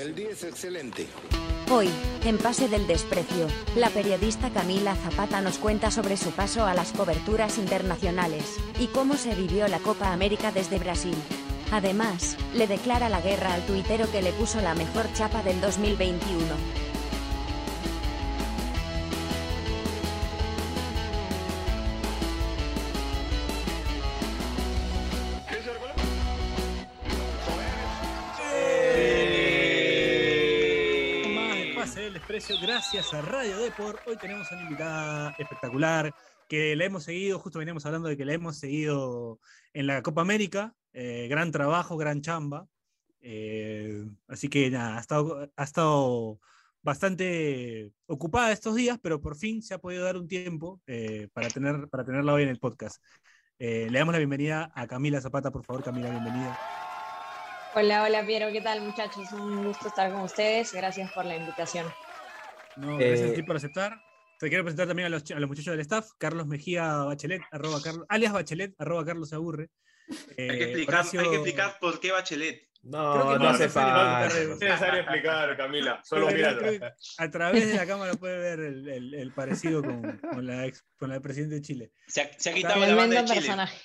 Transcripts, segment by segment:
El día es excelente. Hoy, en Pase del Desprecio, la periodista Camila Zapata nos cuenta sobre su paso a las coberturas internacionales y cómo se vivió la Copa América desde Brasil. Además, le declara la guerra al tuitero que le puso la mejor chapa del 2021. Gracias a Radio Deport. Hoy tenemos una invitada espectacular que la hemos seguido, justo veníamos hablando de que la hemos seguido en la Copa América. eh, gran trabajo, gran chamba. eh, así que nada, ha estado, bastante ocupada estos días, pero por fin se ha podido dar un tiempo eh, para, tener, para tenerla hoy en el podcast. Le damos la bienvenida a Camila Zapata, por favor, Camila, bienvenida. Hola, hola Piero, ¿qué tal muchachos? Un gusto estar con ustedes, gracias por la invitación. No, gracias a Eh, ti por aceptar. Te quiero presentar también a los, a los muchachos del staff. Carlos Mejía Bachelet, arroba Carlos, alias Bachelet, arroba Carlos se aburre. Hay que, Eh, explicar, Horacio- hay que explicar por qué Bachelet. No, Creo que no, no hace falta. no, es necesario explicar, Camila. Solo que A través de la cámara puede ver el, el- el parecido con, con la ex, con la presidenta de Chile. Se ha, se ha quitado la banda de Chile. personaje.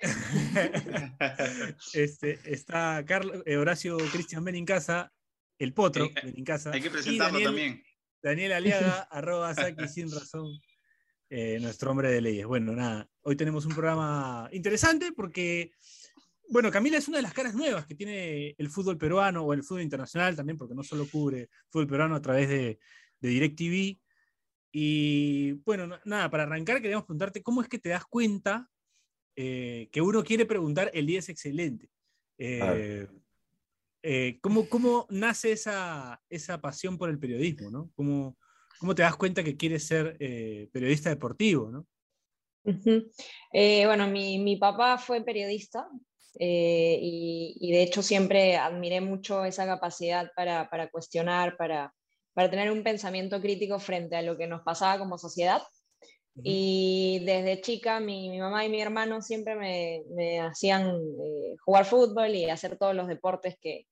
este, está Carlos, eh, Horacio Cristian Benincasa, el potro Hay- Benincasa. Hay que y presentarlo Daniel, también. Daniel Aliaga, arroba Saki sin razón, eh, nuestro hombre de leyes. Bueno, nada, hoy tenemos un programa interesante porque, bueno, Camila es una de las caras nuevas que tiene el fútbol peruano o el fútbol internacional también, porque no solo cubre fútbol peruano a través de, de DirecTV. Y bueno, na- nada, para arrancar queríamos preguntarte cómo es que te das cuenta eh, que uno quiere preguntar el día es excelente. Eh, eh, ¿cómo, cómo nace esa, esa pasión por el periodismo? ¿no? ¿Cómo, cómo te das cuenta que quieres ser eh, periodista deportivo? ¿no? Ujú. Eh, bueno, mi, mi papá fue periodista eh, y, y de hecho siempre admiré mucho esa capacidad para, para cuestionar, para, para tener un pensamiento crítico frente a lo que nos pasaba como sociedad. Y desde chica mi, mi mamá y mi hermano siempre me, me hacían eh, jugar fútbol y hacer todos los deportes que,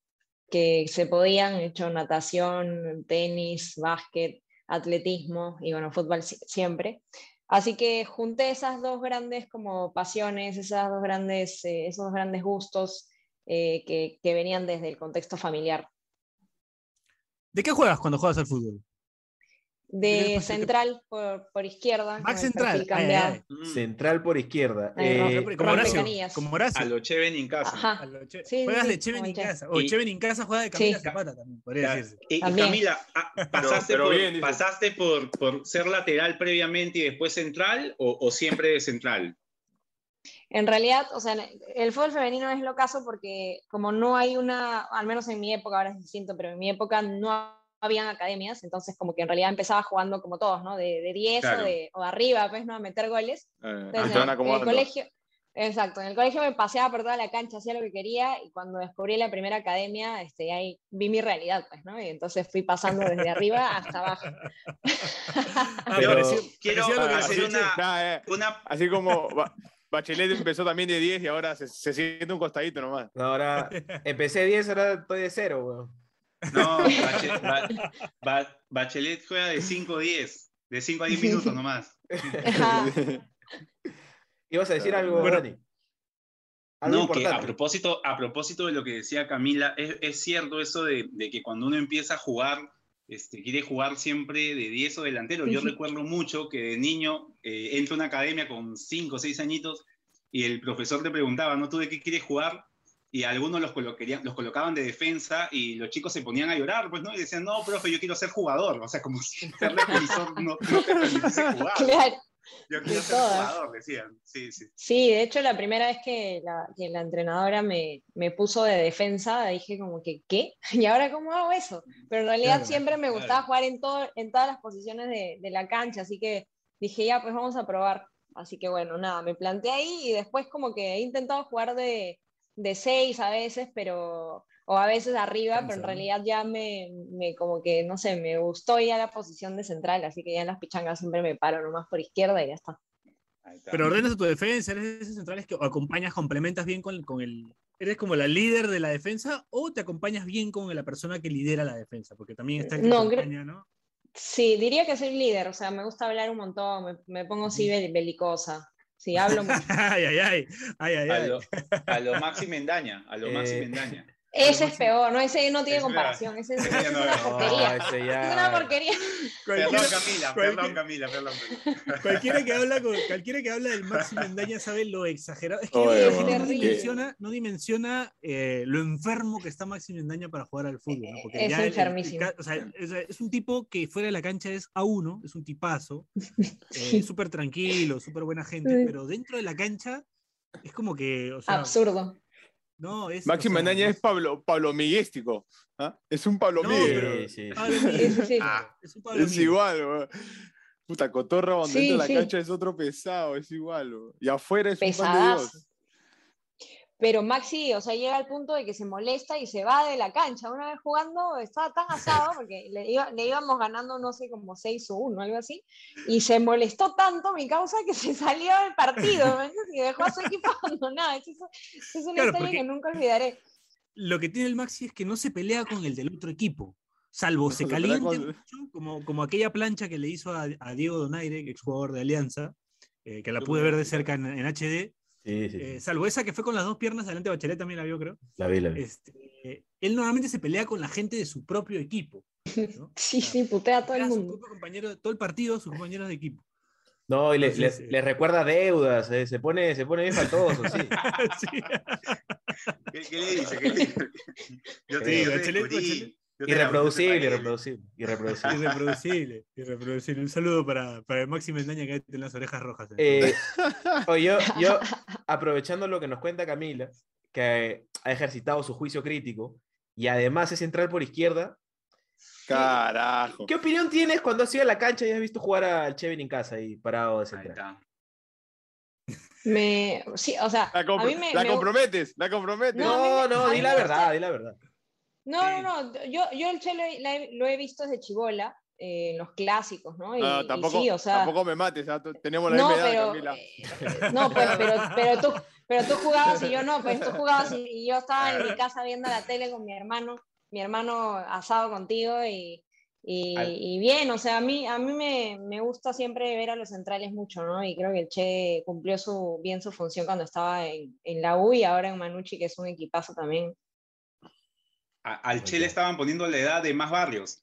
que se podían, he hecho natación, tenis, básquet, atletismo y bueno, fútbol si- siempre. Así que junté esas dos grandes como pasiones, esas dos grandes, eh, esos grandes gustos eh, que, que venían desde el contexto familiar. ¿De qué juegas cuando juegas al fútbol? De central por, por izquierda. El central. Ay, ay, Mm, Central por izquierda. Eh, rompe- Como Horacio. Como Horacio. A lo Cheven en casa. Ajá. A lo Che- Sí, Juegas sí, de Cheven en casa. O Y- Cheven en casa juega de Camila Sí. Zapata también, podría decirse. Y. Camila, ah, ¿pasaste, pero por, bien. ¿pasaste por, por ser lateral previamente y después central o, o siempre de central? En realidad, o sea, el fútbol femenino es lo caso porque como no hay una, al menos en mi época, ahora es distinto, pero en mi época no habían academias, entonces como que en realidad empezaba jugando como todos, ¿no? De, de 10 Claro. o, de, o de arriba, pues, ¿no? A meter goles. Eh, Entonces, van en, en el colegio, exacto, en el colegio me paseaba por toda la cancha, hacía lo que quería y cuando descubrí la primera academia, este, ahí vi mi realidad, pues, ¿no? Y entonces fui pasando desde arriba hasta abajo. Pero- pareció- Quiero hacer una, Nada, eh, una Así como Ba- Bachelet empezó también de 10 y ahora se, se siente un costadito nomás. no, ahora empecé 10, ahora estoy de 0, weón. No, Bache- Ba- Ba- Bachelet juega de 5 a 10. De 5 a 10 minutos nomás. ¿Ibas a decir algo, Bueno, Dani? Algo No, que a importante. propósito, a propósito de lo que decía Camila, es, es cierto eso de, de que cuando uno empieza a jugar, este, quiere jugar siempre de 10 o delantero. Yo recuerdo mucho que de niño eh, entro a una academia con 5 o 6 añitos y el profesor te preguntaba, ¿no tú de qué quieres jugar? Y algunos los, colocarían- los colocaban de defensa y los chicos se ponían a llorar, pues, ¿no? Y decían, no, profe, yo quiero ser jugador. O sea, como si ser defensor no, no te permitiese jugar. Claro. Yo quiero ser jugador, decían. Sí, sí. Sí, de hecho la primera vez que la, que la entrenadora me, me puso de defensa, dije como que, ¿qué? ¿Y ahora cómo hago eso? Pero en realidad Claro, siempre me claro. gustaba jugar en, todo, en todas las posiciones de, de la cancha, así que dije, ya, pues vamos a probar. Así que bueno, nada, me planteé ahí y después como que he intentado jugar de, de seis a veces, pero, o a veces arriba, pero en realidad ya me, me como que, no sé, me gustó ya la posición de central, así que ya en las pichangas siempre me paro nomás por izquierda y ya está. Pero ordenas a tu defensa, eres esos centrales que acompañas, complementas bien con, con el, ¿Eres como la líder de la defensa o te acompañas bien con la persona que lidera la defensa? Porque también está el que No. Sí, diría que soy líder, o sea, me gusta hablar un montón, me, me pongo así bel- belicosa. Sí, hablo mucho. ay, ay, ay, ay, ay, A lo, a lo Maxi Mendaña, a lo Maxi Eh, Mendaña. Ese es peor, no, ese no tiene Es comparación, ese, es- Ese una no, porquería. ese Es una porquería. Perdón, Cualquiera, Camila, perdón, Camila, perdón. cualquiera que habla con- cualquiera que habla del Maxi Mendaña sabe lo exagerado. Es que no dimensiona, no dimensiona eh, lo enfermo que está Maxi Mendaña para jugar al fútbol. ¿no? Porque Es ya el- el- enfermísimo. ca- o sea, es, es un tipo que fuera de la cancha es a uno, es un tipazo, eh, súper tranquilo, súper buena gente, pero dentro de la cancha es como que, o sea, Absurdo. No, es... Maxi o sea, es Pablo, Pablo Miguístico. ¿ah? Es un Pablo No, Miguel. pero- Sí, sí. Pablo Sí, Miguel, sí, sí. ah, es un Pablo Es Miguel. igual, weón. Puta, cotorra cuando Sí, entra a la cancha es otro pesado, es igual. Y afuera es un pan de. Dios. Pero Maxi, o sea, llega al punto de que se molesta y se va de la cancha. Una vez jugando, estaba tan asado porque le, iba- le íbamos ganando, no sé, como 6 o 1, algo así. Y se molestó tanto mi causa que se salió del partido y dejó a su equipo abandonado. Eso, eso es una Claro, historia que nunca olvidaré. Lo que tiene el Maxi es que no se pelea con el del otro equipo. Salvo No se caliente con- mucho, como, como aquella plancha que le hizo a, a Diego Donaire, que exjugador de Alianza, eh, que la pude ver de cerca en, en HD. Sí, sí, eh, salvo esa que fue con las dos piernas delante, Bachelet también la vio, creo. La vi, la vi. Este, él normalmente se pelea con la gente de su propio equipo. ¿no? Sí, sí, putea a todo el su mundo. propio compañero, todo el partido, sus compañeros de equipo. No, y le, Entonces, le- eh, recuerda deudas, eh, se, pone, se pone bien faltoso, sí. Sí. ¿Qué, qué le dice? ¿Qué le dice? Yo te, Sí, yo te Bachelet, descubrí, Bachelet. Irreproducible, irreproducible, irreproducible. Irreproducible, irreproducible. Un saludo para, para el Maxi Mendaña que tiene las orejas rojas. Eh, oye, yo, yo, aprovechando lo que nos cuenta Camila, que ha ejercitado su juicio crítico y además es central por izquierda, Carajo. ¿qué opinión tienes cuando has ido a la cancha y has visto jugar al Chevin en casa ahí parado de Ahí central? está. Me, sí, o sea, La, a compro- mí me, la me- comprometes, la comprometes. No, No, di la verdad, di la verdad. No, no, no. Yo, yo el Che lo he, lo visto desde chivola, eh, en los clásicos, ¿no? Y, No, y tampoco, sí, o sea. tampoco me mates, ah, tenemos la no, misma edad, pero. Eh, no, pues, pero, pero, tú, pero tú jugabas y yo no, pues tú jugabas y, y yo estaba en mi casa viendo la tele con mi hermano, mi hermano asado contigo y, y, y bien, o sea, a mí, a mí me, me gusta siempre ver a los centrales mucho, ¿no? Y creo que el Che cumplió su, bien su función cuando estaba en, en la U y ahora en Manucci, que es un equipazo también. A- al Che le estaban poniendo la edad de más barrios.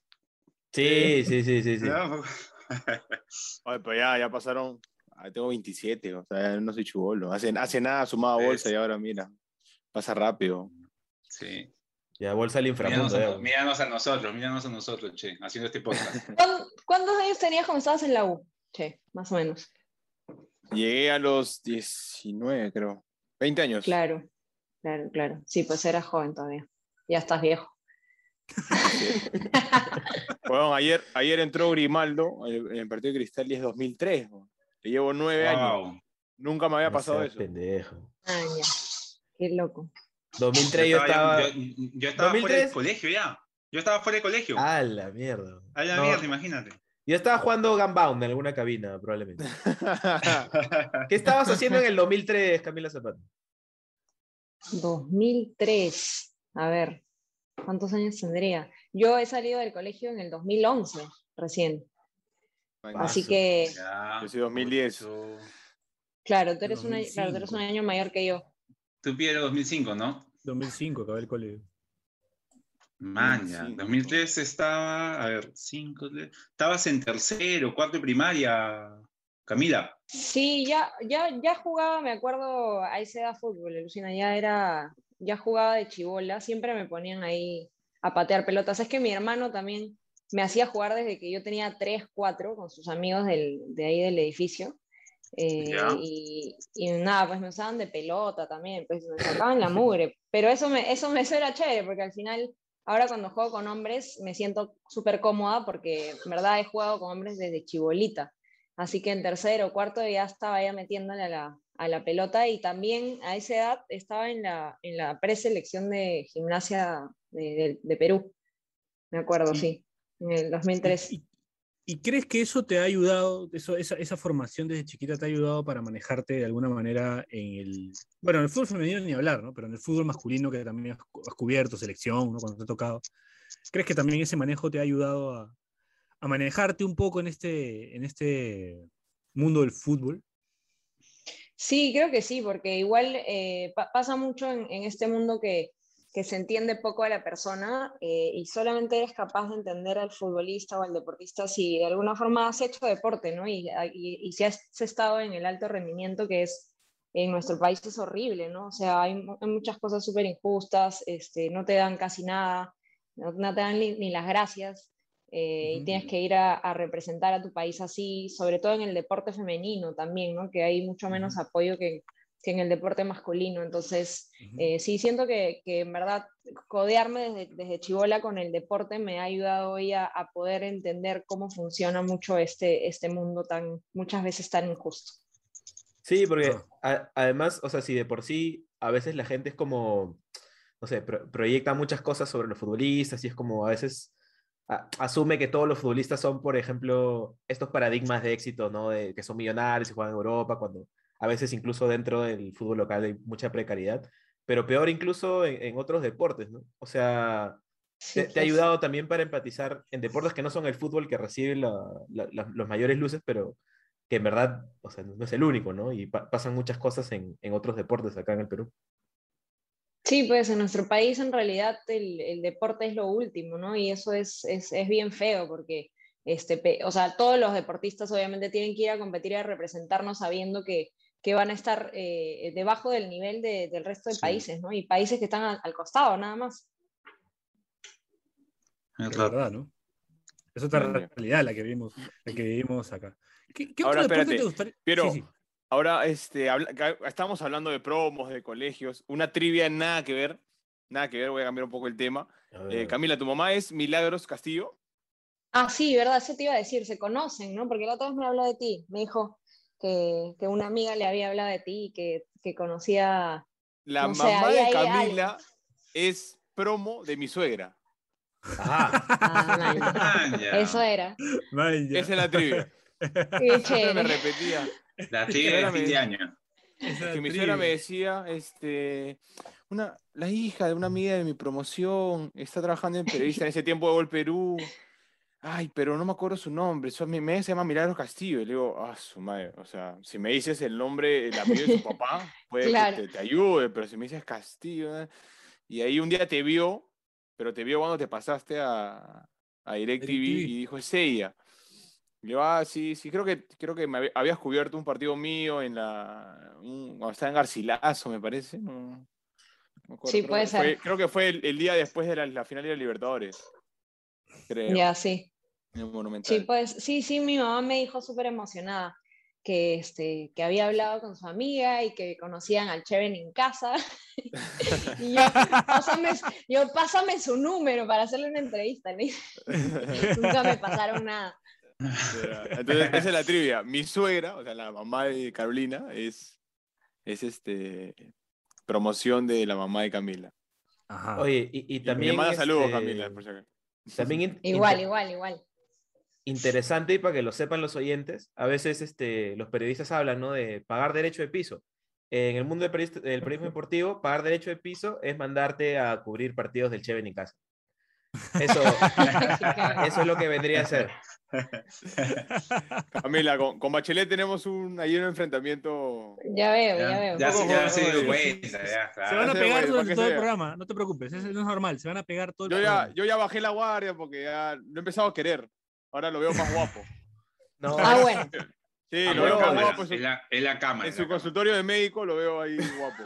Sí, sí, sí, sí. sí. Oye, pues ya, ya pasaron. ah, tengo 27, o sea, no soy chubolo. Hace, hace nada sumaba bolsa y ahora mira, pasa rápido. Sí. Ya, bolsa al Míranos inframundo. a, ya. míranos a nosotros, míranos a nosotros, Che, haciendo este podcast. ¿Cuán- ¿Cuántos años tenías cuando estabas en la U? Che, más o menos. Llegué a los 19, creo. 20 años. Claro, claro, claro. Sí, pues eras joven todavía. Ya estás viejo. Bueno, ayer, ayer entró Grimaldo en el, en el partido de Cristal y es 2003. weón. Le llevo nueve años. Nunca me había No pasado eso. pendejo. Ah, ya. Qué loco. 2003 yo estaba... yo, yo estaba fuera 2003. del colegio ya. Yo estaba fuera del colegio. A la mierda. a la No, mierda, imagínate. Yo estaba jugando Gunbound en alguna cabina, probablemente. ¿Qué estabas haciendo en el 2003, Camila Zapata? 2003. A ver, ¿cuántos años tendría? Yo he salido del colegio en el 2011, recién. Así que, Ya, Yo soy 2010. eso. claro, tú eres, un año- claro, tú eres 2005. un año mayor que yo. Tú Piero 2005, ¿no? 2005, acabé el colegio. 2005. 2003 estaba, a ver, 5, estabas en tercero, cuarto de primaria, Camila. Sí, ya, ya, ya jugaba, me acuerdo, a esa edad fútbol, Lucina, ya era, ya jugaba de chivola, siempre me ponían ahí a patear pelotas. Es que mi hermano también me hacía jugar desde que yo tenía 3, 4 con sus amigos del, de ahí del edificio. Eh, y, y nada, pues me usaban de pelota también, pues me sacaban la mugre. Pero eso me, eso me eso era chévere, porque al final, ahora cuando juego con hombres, me siento súper cómoda, porque en verdad he jugado con hombres desde chibolita. Así que en tercero o cuarto ya estaba ya metiéndole a la, a la pelota y también a esa edad estaba en la, en la preselección de gimnasia de, de- de Perú. Me acuerdo, Sí. sí, en el 2003. Y, ¿Y crees que eso te ha ayudado, eso, esa, esa, formación desde chiquita te ha ayudado para manejarte de alguna manera en el, bueno, en el fútbol femenino ni hablar, ¿no? Pero en el fútbol masculino que también has, cubierto, selección, ¿no? Cuando te ha tocado. ¿Crees que también ese manejo te ha ayudado a, a manejarte un poco en este, en este mundo del fútbol? Sí, creo que sí, porque igual eh, pasa mucho en, en, este mundo que que se entiende poco a la persona eh, y solamente eres capaz de entender al futbolista o al deportista si de alguna forma has hecho deporte, ¿no? Y, y, si has estado en el alto rendimiento que es en nuestro país es horrible, ¿no? O sea, hay, muchas cosas súper injustas, este, no te dan casi nada, no, te dan ni, las gracias. Eh, y tienes que ir a, a, representar a tu país así, sobre todo en el deporte femenino también, ¿no? que hay mucho menos apoyo que, que en el deporte masculino. Entonces, eh, sí, siento que, que, en verdad codearme desde, desde chivola con el deporte me ha ayudado hoy a, a, poder entender cómo funciona mucho este, este mundo tan, muchas veces tan injusto. Sí, porque además, o sea, si de por sí a veces la gente es como, no sé, proyecta muchas cosas sobre los futbolistas y es como a veces asume que todos los futbolistas son, por ejemplo, estos paradigmas de éxito, ¿no? De que son millonarios y juegan en Europa, cuando a veces incluso dentro del fútbol local hay mucha precariedad, pero peor incluso en, otros deportes, ¿no? O sea, te, ha ayudado también para empatizar en deportes que no son el fútbol que recibe los mayores luces, pero que en verdad, o sea, no es el único, ¿no? Y pasan muchas cosas en, otros deportes acá en el Perú. Sí, pues en nuestro país en realidad el, deporte es lo último, ¿no? Y eso es, es, es bien feo porque, este, o sea, todos los deportistas obviamente tienen que ir a competir y a representarnos sabiendo que, que van a estar eh, debajo del nivel de, del resto de países, ¿no? Y países que están al, costado, nada más. Es verdad, ¿no? Es otra realidad la que vivimos, la que vivimos acá. ¿Qué, qué ahora, otro espérate, te gustaría? Pero ahora este, estamos hablando de promos, de colegios, una trivia nada que ver, nada que ver, voy a cambiar un poco el tema. Eh, Camila, ¿tu mamá es Milagros Castillo? Ah, sí, verdad, eso te iba a decir, se conocen, ¿no? Porque la otra vez me habló de ti, me dijo, que, que, una amiga le había hablado de ti y que, que conocía. La mamá de Camila es promo de mi suegra. Ah, ah Eso era. Esa es la trivia. me repetía. La trivia de fin de año. que mi suegra me decía, este, una, la hija de una amiga de mi promoción está trabajando en periodista en ese tiempo de Gol Perú ay, pero no me acuerdo su nombre, eso, mi me se llama Milagros Castillo. Y le digo, ah, su madre, o sea, si me dices el nombre, el apellido de su papá, puede que te, ayude, pero si me dices Castillo, ¿eh? y ahí un día te vio, pero te vio cuando te pasaste a, a DirecTV y dijo, es ella. Yo, ah, sí, sí, creo que, creo que me habías cubierto un partido mío en la, cuando estaba en Garcilaso, me parece. No, sí, puede ser. creo que fue el, día después de la, la final de la Libertadores. Creo. Ya, sí. Sí, pues, sí, sí, mi mamá me dijo súper emocionada que, este, que había hablado con su amiga y que conocían al Cheven en casa. y yo pásame, yo, pásame su número para hacerle una entrevista. Nunca me pasaron nada. Entonces, esa es la trivia. Mi suegra, o sea, la mamá de Carolina, es, es este, promoción de la mamá de Camila. Ajá. Oye, y, también. me manda saludos, este, Camila. También igual, igual, igual interesante y para que lo sepan los oyentes, a veces este, los periodistas hablan ¿no? de pagar derecho de piso. En el mundo del periodismo, deportivo, pagar derecho de piso es mandarte a cubrir partidos del Cheven en casa. Eso, eso es lo que vendría a ser. Camila, con, con, Bachelet tenemos un, ahí un enfrentamiento. Ya veo, ya, veo. Ya, ya, se Se van a pegar todo, todo el programa, no te preocupes, eso no es normal, se van a pegar todo el yo programa. Ya, yo ya bajé la guardia porque ya lo he empezado a querer. Ahora lo veo más guapo. No. Ah, bueno. Sí, lo veo más guapo. En la, en la cámara. En su consultorio de médico lo veo ahí guapo.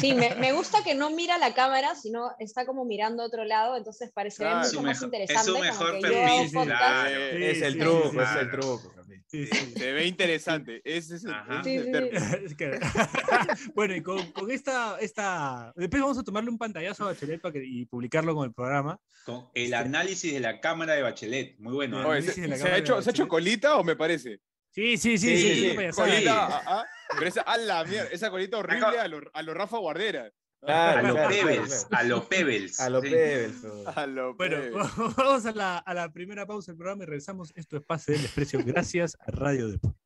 Sí, me, me, gusta que no mira la cámara, sino está como mirando a otro lado, entonces parece mucho más interesante. Es su mejor perfil, claro. es el truco, es el truco. Se ve interesante. Ese es el, bueno, y con, con, esta, esta. Después vamos a tomarle un pantallazo a Bachelet para que, y publicarlo con el programa. Con el análisis de la cámara de Bachelet. Muy bueno. ¿eh? se, ha hecho, ¿Se ha hecho colita o me parece? Sí, sí, sí, sí. colita, ah, ah, pero esa, a la mierda, esa colita horrible a los a lo Rafa Guardera. Claro, A los claro, Pebbles. claro. A los Pebbles. A los sí. Pebbles. pero- A lo Bueno, vamos a la, a la primera pausa del programa y regresamos. Esto es Pase del Desprecio. Gracias a Radio Deport.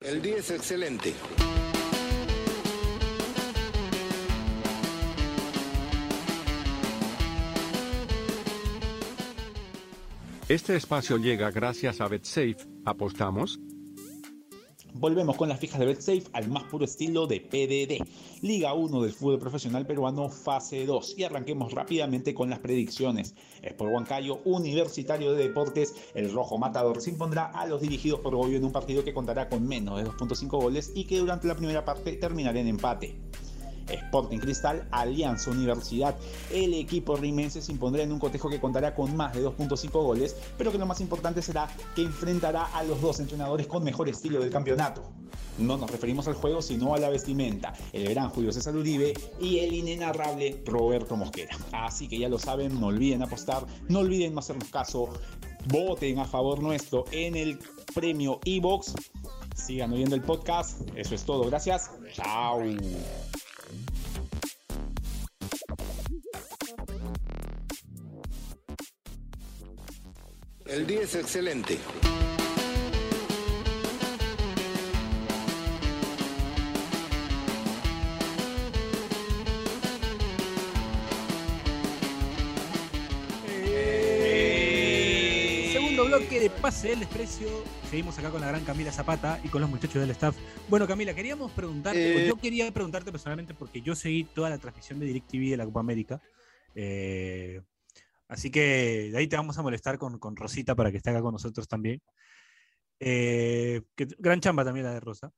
El día es excelente. Este espacio llega gracias a BetSafe. ¿Apostamos? Volvemos con las fijas de BetSafe al más puro estilo de PDD. Liga 1 del fútbol profesional peruano, fase 2. Y arranquemos rápidamente con las predicciones. Sport Huancayo, Universitario de Deportes, el Rojo Matador se impondrá a los dirigidos por Goyo en un partido que contará con menos de 2.5 goles y que durante la primera parte terminará en empate. Sporting Cristal, Alianza Universidad. El equipo rimense se impondrá en un cotejo que contará con más de 2.5 goles, pero que lo más importante será que enfrentará a los dos entrenadores con mejor estilo del campeonato. No nos referimos al juego, sino a la vestimenta. El gran Julio César Uribe y el inenarrable Roberto Mosquera. Así que ya lo saben, no olviden apostar, no olviden no hacernos caso, voten a favor nuestro en el premio Evox. Sigan oyendo el podcast. Eso es todo. Gracias. Chao. El día es excelente. Bloque de Pase del Desprecio. Seguimos acá con la gran Camila Zapata y con los muchachos del staff. Bueno, Camila, queríamos preguntarte, o Eh. yo quería preguntarte personalmente porque yo seguí toda la transmisión de DirecTV de la Copa América. Eh, así que de ahí te vamos a molestar con, con Rosita para que esté acá con nosotros también. Eh, que- gran chamba también la de Rosa.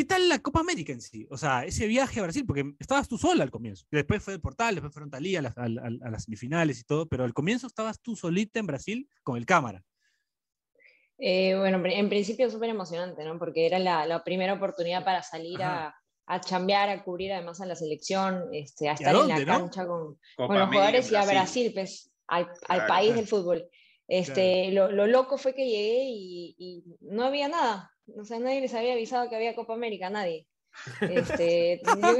¿Qué tal la Copa América en sí? O sea, ese viaje a Brasil, porque estabas tú sola al comienzo. Después fue el portal, después fueron Talía a las, a- a- a las semifinales y todo, pero al comienzo estabas tú solita en Brasil con el cámara. Eh, bueno, en principio súper emocionante, ¿no? Porque era la, la primera oportunidad para salir a, a chambear, a cubrir además a la selección, este, a estar dónde, en la no? cancha con, con los América jugadores y a Brasil, pues, al, al Claro, país claro. del fútbol. Este, lo, lo loco fue que llegué y, y no había nada. O sea, nadie les había avisado que había Copa América, nadie. Este, yo,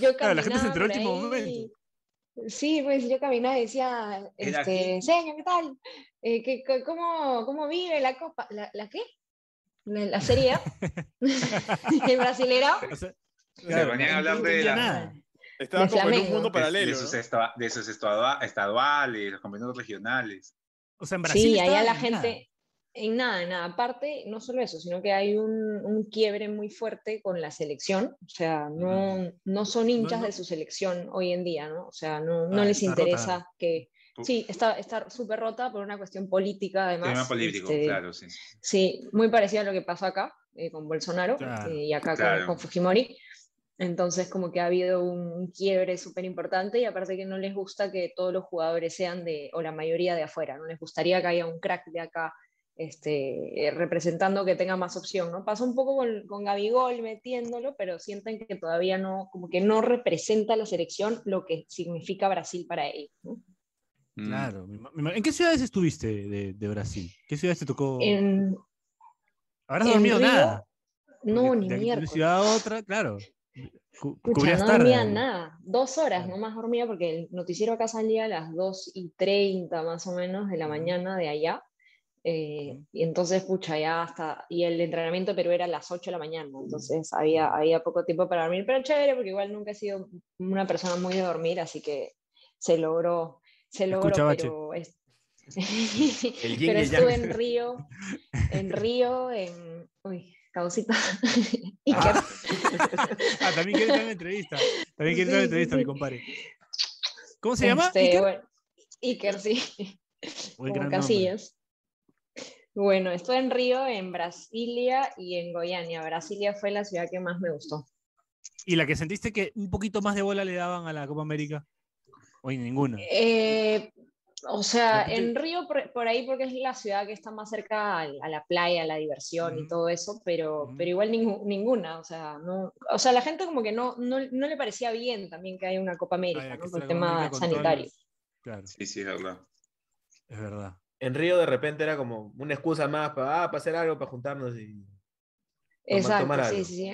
yo Claro, la gente se caminaba enteró por último ahí momento. Sí, pues yo caminaba y decía, este. Señor, ¿qué tal? Eh, ¿qué- cómo, ¿Cómo vive la Copa? ¿La, la qué? ¿La, la Serie A? ¿El brasilero? O sea, Se ponían a hablar de la- nada. Estaba de como en un Flamengo. mundo de, paralelo. de ¿no? sus, de sus estaduales, los campeonatos regionales. O sea, en Brasil. Sí, allá la en gente, nada. En nada, en nada. Aparte, no solo eso, sino que hay un, un quiebre muy fuerte con la selección. O sea, no, no son hinchas no. de su selección hoy en día, ¿no? O sea, no, no Ah, les está rota. interesa que... Pu- Sí, está está súper rota por una cuestión política, además. Tema político, este, claro, sí. Sí, muy parecido a lo que pasó acá eh, con Bolsonaro Claro, eh, y acá con- claro. con, Fujimori. Entonces, como que ha habido un, un quiebre súper importante y aparte que no les gusta que todos los jugadores sean de, o la mayoría de afuera, no les gustaría que haya un crack de acá este, representando que tenga más opción, ¿no? Pasó un poco con, con Gabigol metiéndolo, pero sienten que todavía no, como que no representa a la selección lo que significa Brasil para ellos, ¿no? Mm. Claro. ¿En qué ciudades estuviste de, de Brasil? ¿Qué ciudades te tocó? En, ¿Habrás en dormido Río, nada? no, Porque ni de aquí de una miércoles. ciudad a otra, claro. No dormía nada, dos horas nomás dormía porque el noticiero acá salía a las 2 y 30 más o menos de la mañana de allá. Eh, y entonces, pucha, ya hasta, y el entrenamiento pero era a las 8 de la mañana, entonces había, había poco tiempo para dormir, pero chévere porque igual nunca he sido una persona muy de dormir, así que se logró, se logró, pero, es- estuve en Río, en Río, en, uy, causita. Ah. Ah, también quiere dar una entrevista. También quiere dar una Sí, sí, entrevista, mi sí. compadre. ¿Cómo se llama? Este, Iker? bueno, Iker, sí. Muy como nombre. Bueno, estoy en Río, en Brasilia y en Goiânia. Brasilia fue la ciudad que más me gustó. ¿Y la que sentiste que un poquito más de bola le daban a la Copa América? Hoy ninguna. Eh, o sea, en Río por, por ahí porque es la ciudad que está más cerca a, la playa, a la diversión y todo eso, pero, pero igual ningu- ninguna. O sea, no, o sea, la gente como que no, no, no le parecía bien también que haya una Copa América, Ah, ya, ¿no? por el tema América sanitario. los- Claro, Sí, sí, es verdad. es verdad. En Río de repente era como una excusa más para, ah, para hacer algo, para juntarnos y tomar- Exacto, tomar sí, algo. sí, sí.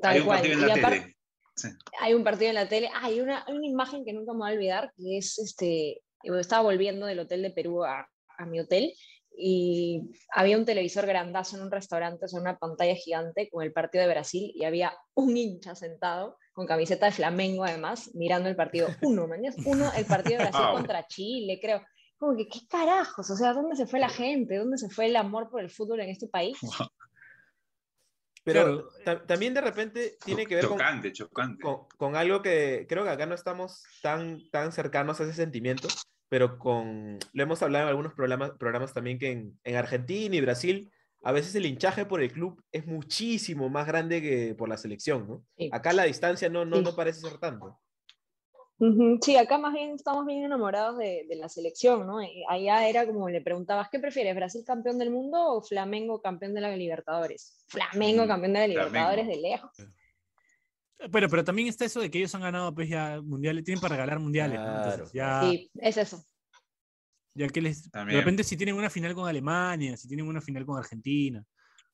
Tal Hay un cual. partido en Y la aparte- tele. Sí. hay un partido en la tele. Ah, hay una, hay una imagen que nunca me voy a olvidar, que es este, yo estaba volviendo del hotel de Perú a, a mi hotel y había un televisor grandazo en un restaurante, o sea, una pantalla gigante con el partido de Brasil y había un hincha sentado con camiseta de Flamengo además, mirando el partido. Uno, mañana uno, el partido de Brasil contra Chile, creo. Como que, ¿qué carajos? O sea, ¿dónde se fue la gente? ¿Dónde se fue el amor por el fútbol en este país? Pero ta- también de repente tiene que ver con, Chocante, chocante. con, con algo que creo que acá no estamos tan, tan cercanos a ese sentimiento, pero con, lo hemos hablado en algunos programas, programas también que en, en Argentina y Brasil, a veces el hinchaje por el club es muchísimo más grande que por la selección, ¿no? Sí. Acá la distancia no, no, Sí. no parece ser tanto. Sí, acá más bien estamos bien enamorados de, de la selección, ¿no? Allá era como le preguntabas, ¿qué prefieres, Brasil campeón del mundo o Flamengo campeón de la Libertadores? Flamengo Mm, campeón de la Flamengo. Libertadores de lejos. Bueno, pero también está eso de que ellos han ganado pues, ya mundiales, tienen para regalar mundiales. ¿no? Entonces, Claro. ya, Sí, es eso. ya que les. También. De repente, si tienen una final con Alemania, si tienen una final con Argentina.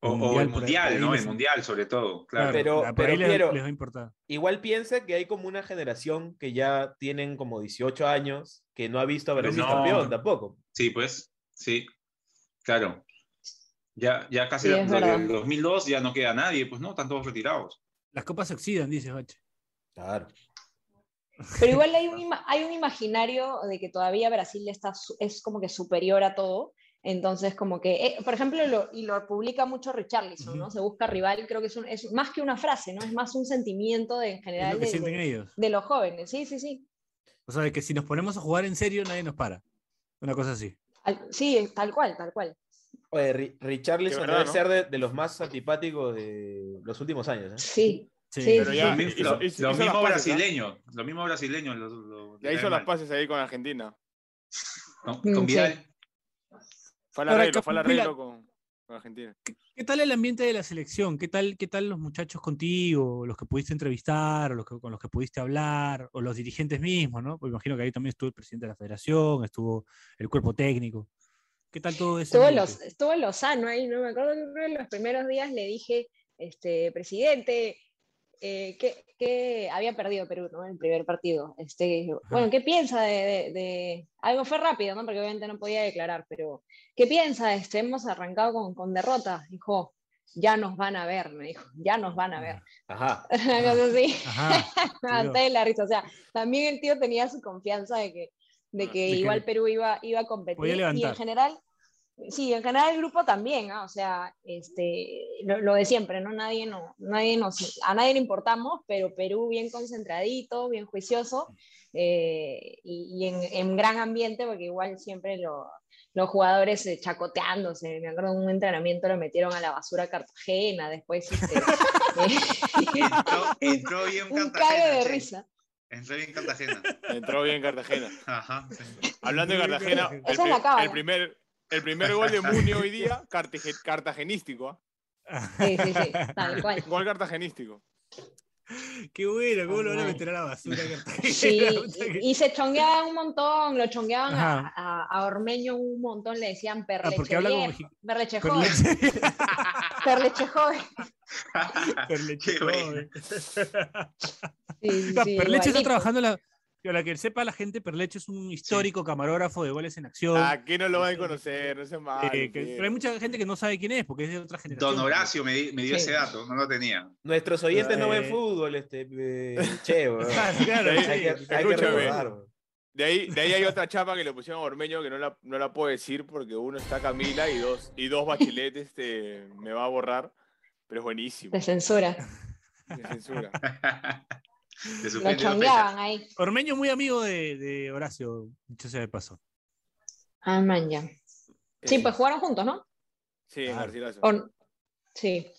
O, el mundial, ¿no? El mundial, sobre todo. Claro. Pero- pero les, Piero- les va a importar. Igual piensa que hay como una generación que ya tienen como 18 años que no ha visto a Brasil No. campeón tampoco. Sí, pues, sí. Claro. Ya, ya casi Sí, verdad. del 2002 ya no queda nadie, pues no, están todos retirados. Las copas se oxidan, dice Bache. Claro. Pero igual hay un, hay un imaginario de que todavía Brasil está, es como que superior a todo. Entonces, como que, eh, por ejemplo, lo, y lo publica mucho Richarlison, ¿no? Se busca rival, creo que es, un- es más que una frase, ¿no? Es más un sentimiento de, en general lo que de, sienten de- ellos. de los jóvenes. Sí, sí, sí. O sea, de que si nos ponemos a jugar en serio, nadie nos para. Una cosa así. Al- sí, tal cual, tal cual. Oye, Ri- Richarlison debe ¿no? ser de, de los más antipáticos de los últimos años. ¿eh? Sí. Sí, Sí, Pero sí, ya Lo, sí. mi- hizo- lo- hizo- lo hizo las mismo paces, brasileños, lo mismo. Lo, lo- Ya hizo las mal. paces ahí con Argentina. Con, Mm, con. Vidal. Fue al arreglo, fue al Camila- arreglo con, con Argentina. ¿Qué tal el ambiente de la selección? ¿Qué tal, qué tal los muchachos contigo, los que pudiste entrevistar, o los que, con los que pudiste hablar, o los dirigentes mismos, ¿no? Porque imagino que ahí también estuvo el presidente de la federación, estuvo el cuerpo técnico. ¿Qué tal todo eso? Estuvo, en Los, estuvo en Lozano ahí, no me acuerdo que de los primeros días le dije, este, presidente, eh, que, que había perdido Perú, ¿no? El primer partido. Este, bueno, ¿qué piensa de, de- de- Algo fue rápido, ¿no? Porque obviamente no podía declarar, pero ¿qué piensa? Este, hemos arrancado con, con derrota. Dijo, ya nos van a ver, me dijo, ya nos van a ver. Ajá. Una cosa así. Ajá. La risa. O sea, también el tío tenía su confianza de que, de que De que igual Perú iba, iba a competir. Y en general, sí, en general el grupo también, o sea, este, lo, lo de siempre, ¿no? Nadie, no, nadie nos, a nadie le importamos, pero Perú bien concentradito, bien juicioso eh, y, y en, en gran ambiente, porque igual siempre lo- los jugadores eh, chacoteándose. Me acuerdo en un entrenamiento lo metieron a la basura Cartagena, después este, Entró, entró bien un Cartagena. cague de che. risa. Entró bien Cartagena. Entró bien Cartagena. Ajá. sí. Hablando de Cartagena, el, el primer, el primer gol de Muni hoy día, cartagenístico. ¿ah? Sí, sí, sí, tal cual. Gol cartagenístico. Qué bueno, ¿cómo lo van a meter a la basura? Sí, y, y se chongueaban un montón, lo chongueaban a, a- a Ormeño un montón, le decían Ah, perleche porque habla como perleche joven, leche- perleche joven. pero leche Qué bueno. joven. Sí, sí, Ah, Perleche está trabajando en la. Para que sepa la gente, Perleche es un histórico camarógrafo de goles en acción. ¿A qué no lo van a conocer? No se mal. eh, que- pero hay mucha gente que no sabe quién es, porque es de otra generación. Don Horacio me, di- me dio Sí. ese dato, no lo tenía. Nuestros oyentes no ven Eh. fútbol, este, eh, che, weón. Claro, Hay sí. Hay que, hay que recordar. De ahí, de ahí hay otra chapa que le pusieron a Ormeño que no la, no la puedo decir porque uno está Camila y dos, y dos bachiletes este, me va a borrar. Pero es buenísimo. De censura, De censura. De lo ahí. Ormeño muy amigo de, de Horacio, dicho sea de paso. Ah, man, ya. Sí, Eh, pues jugaron juntos, ¿no? Sí, en Claro. Garcilaso. O- sí.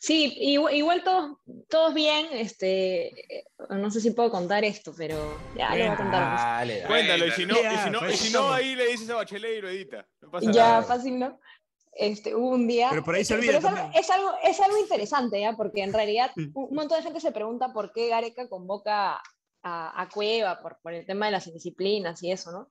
Sí, igual, igual todos, todos bien, este, eh, no sé si puedo contar esto, pero ya lo voy a contar. Dale, dale. Cuéntalo, y si no, y si no, y si no pues, ahí le dices a Bachelet y lo edita. No pasa ya nada. fácil, ¿no? Este, hubo un día. Pero por ahí se eh, olvida es, algo, es, algo, es algo interesante, ¿ya? Porque en realidad Mm. un montón de gente se pregunta por qué Gareca convoca a, a Cueva, por, por el tema de las indisciplinas y eso, ¿no?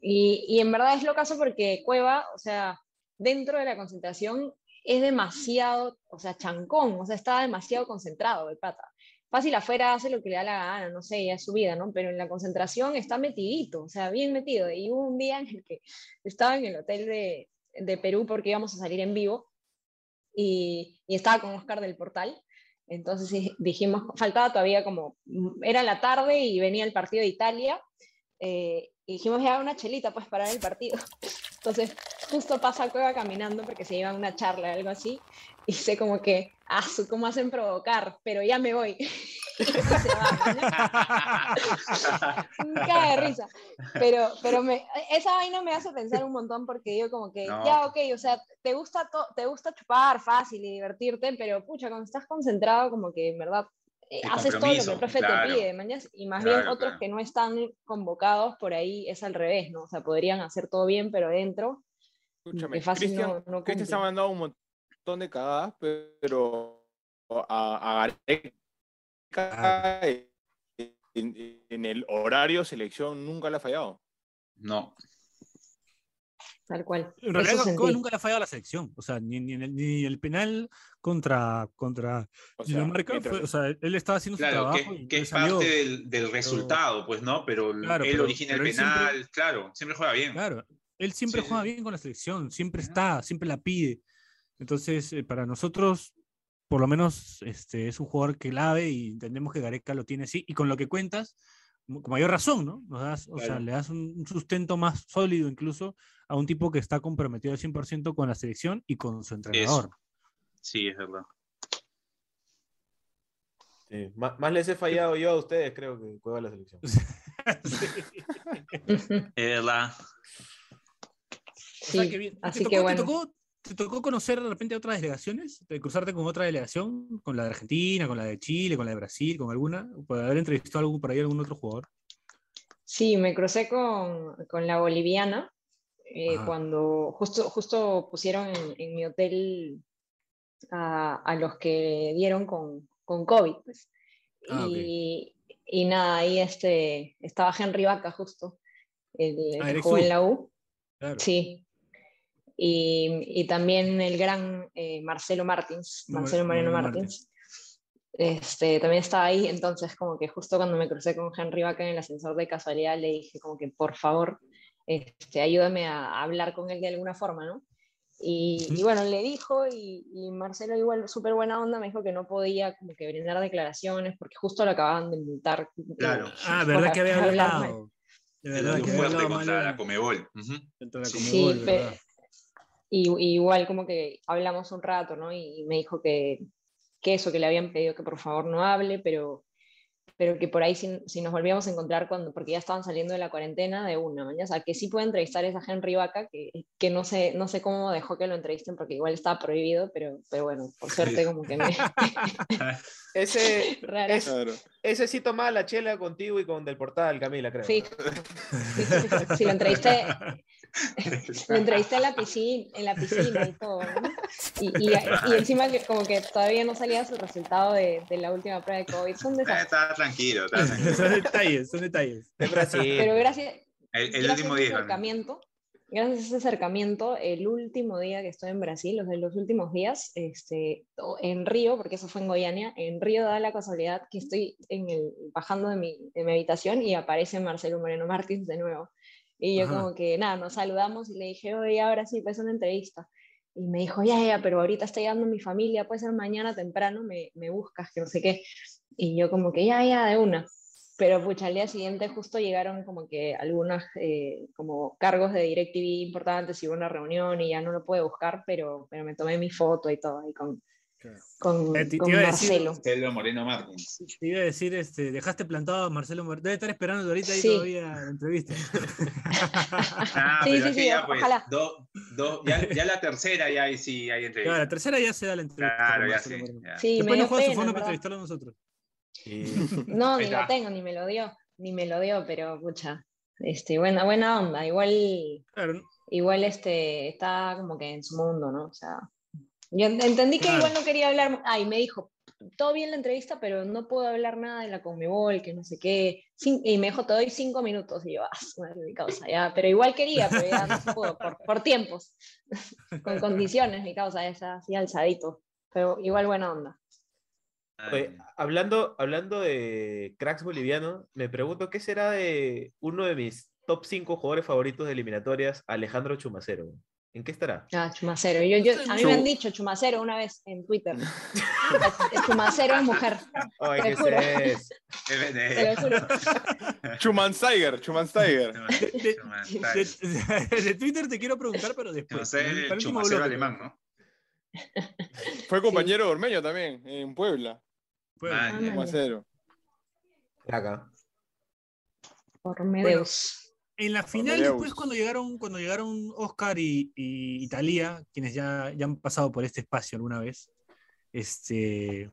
Y, y en verdad es lo caso porque Cueva, o sea, dentro de la concentración, es demasiado, o sea, chancón, o sea, estaba demasiado concentrado el pata. Fácil afuera hace lo que le da la gana, no sé, ya es su vida, ¿no? Pero en la concentración está metidito, o sea, bien metido. Y hubo un día en el que estaba en el hotel de, de Perú porque íbamos a salir en vivo y, y estaba con Oscar del Portal. Entonces dijimos, faltaba todavía como, era la tarde y venía el partido de Italia. eh, y dijimos ya una chelita pues para ver el partido. Entonces justo pasa Cueva caminando porque se iba a una charla o algo así. Y sé como que, ah, ¿cómo hacen provocar? Pero ya me voy. Y después se va, caga de risa. Pero, pero me, esa vaina me hace pensar un montón porque yo como que, No. ya, ok, o sea, te gusta, to- te gusta chupar fácil y divertirte, pero pucha, cuando estás concentrado como que en verdad eh, haces todo lo que el profe claro. te pide, mañas, y más bien otros claro. que no están convocados por ahí es al revés, ¿no? O sea, podrían hacer todo bien, pero dentro Escúchame, que fácil Cristian, no- no Cristian se ha mandado un montón de cagadas, pero a, a Gareca en, en el horario selección nunca le ha fallado. No. Tal cual. En realidad, nunca le ha fallado a la selección. O sea, ni, ni en el, ni el penal contra, contra O sea, Dinamarca. mientras- fue- o sea, él estaba haciendo su trabajo. que, es salió. parte del, del resultado, pues, ¿no? Pero el- Claro, él pero- origina pero el siempre- penal, claro, siempre juega bien. Claro, él siempre Sí, juega bien con la selección, siempre está, siempre la pide. Entonces, eh, para nosotros, por lo menos, este, es un jugador clave y entendemos que Gareca lo tiene así. Y con lo que cuentas, con mayor razón, ¿no? Nos das, o sea, le das un, sustento más sólido incluso a un tipo que está comprometido al 100% con la selección y con su entrenador. Sí, es verdad. Sí, Má- Más les he fallado yo a ustedes, creo que juega la selección. Es verdad. O sea, Sí, que bien. ¿Y así ¿Te, que tocó, te bueno. tocó- te tocó conocer de repente otras delegaciones? ¿De cruzarte con otra delegación? ¿Con la de Argentina, con la de Chile, con la de Brasil, con alguna? ¿Por haber entrevistado algún, por ahí algún otro jugador? Sí, me crucé con, con la boliviana eh, cuando justo, justo pusieron en, en mi hotel a, a los que dieron con, con COVID. Pues. Ah, y, y nada, ahí este, estaba Henry Vaca justo, el, el Ah, que jugó en la U. Claro. Sí. Y, y también el gran eh, Marcelo Martins, Mar- Marcelo Moreno Mariano Martins. Este, también estaba ahí, entonces como que justo cuando me crucé con Henry Vaca en el ascensor de casualidad le dije como que por favor, este, ayúdame a hablar con él de alguna forma, ¿no? Y, y bueno, le dijo y, y Marcelo igual súper buena onda me dijo que no podía como que brindar declaraciones porque justo lo acababan de multar. eh, Claro. Ah, por verdad que había hablado. De verdad que había fuerte hablado mal contra la Comebol. Ujú. contra la Sí, Conmebol, pe-. Y, y igual como que hablamos un rato, ¿no? Y, y me dijo que, que eso, que le habían pedido que por favor no hable, pero, pero que por ahí si, si nos volvíamos a encontrar cuando, porque ya estaban saliendo de la cuarentena de una mañana, o sea, que sí puede entrevistar a Henry Vaca, que, que no, sé, no sé cómo dejó que lo entrevisten porque igual estaba prohibido, pero, pero bueno, por suerte como que me... Ese, es- ese sí tomaba la chela contigo y con Del Portal, Camila, creo. Sí, sí, sí, sí, sí, lo entrevisté, lo entrevisté en la piscina, en la piscina y todo, ¿no? Y, y, y encima que como que todavía no salía su resultado de, de la última prueba de COVID. Son Eh, desastres. Está tranquilo, está tranquilo. son detalles, son detalles. Pero gracias, El, el gracias último a ese día. acercamiento, gracias a ese acercamiento, el último día que estoy en Brasil, los de los últimos días, este, en Río, porque eso fue en Goiânia, en Río da la casualidad que estoy en el, bajando de mi, de mi habitación y aparece Marcelo Moreno Martins de nuevo. Y yo Ajá. como que, nada, nos saludamos y le dije, oye, ahora sí, pues una entrevista. Y me dijo, ya, ya, pero ahorita está llegando mi familia, puede ser mañana temprano, me, me buscas, que no sé qué. Y yo como que, ya, ya, de una. Pero pucha, al día siguiente justo llegaron como que algunos eh, como cargos de DirecTV importantes y hubo una reunión y ya no lo pude buscar, pero, pero me tomé mi foto y todo ahí con. Con, Eh, te- con decir- Marcelo. Moreno Martins. Te iba a decir, este, dejaste plantado a Marcelo Mar- Debe estar esperando ahorita ahí Sí. todavía la entrevista. Ah, Sí, sí, sí, ya, pues, ojalá. do- do- ya, ya la tercera ya ahí sí hay Claro, entrevista. la tercera ya se da la entrevista. Claro, ya sí. Moreno. ya. Sí, me Después nos juega su fondo para entrevistarlo a nosotros. No, ni lo tengo, ni me lo dio, ni me lo dio, pero pucha, este, buena, buena onda, igual, Claro, igual este, está como que en su mundo, ¿no? O sea, yo ent- entendí que Claro. igual no quería hablar, ay, me dijo, todo bien la entrevista, pero no puedo hablar nada de la Conmebol, que no sé qué. y me dijo, te doy cinco minutos. Y yo, ah, madre mi causa, ya. Pero igual quería, pero ya no se pudo, por, por tiempos, con condiciones, mi causa, es así alzadito. Pero igual buena onda. Oye, hablando, hablando de cracks bolivianos, me pregunto qué será de uno de mis top 5 jugadores favoritos de eliminatorias, Alejandro Chumacero. ¿En qué estará? Ah, Chumacero. Yo, yo, a mí me han dicho Chumacero una vez en Twitter. Chumacero es mujer. Ay, te ¿qué juro. es? Te lo juro. Chumansteiger, Chumansteiger. De, de- de Twitter te quiero preguntar, pero después. No sé, para el chumacero alemán, ¿no? Fue compañero de Ormeño también, en Puebla. Fue- Ah. Chumacero. Acá. En la final, Amadeus. después, cuando llegaron, cuando llegaron Oscar y, y Italia, quienes ya, ya han pasado por este espacio alguna vez, este,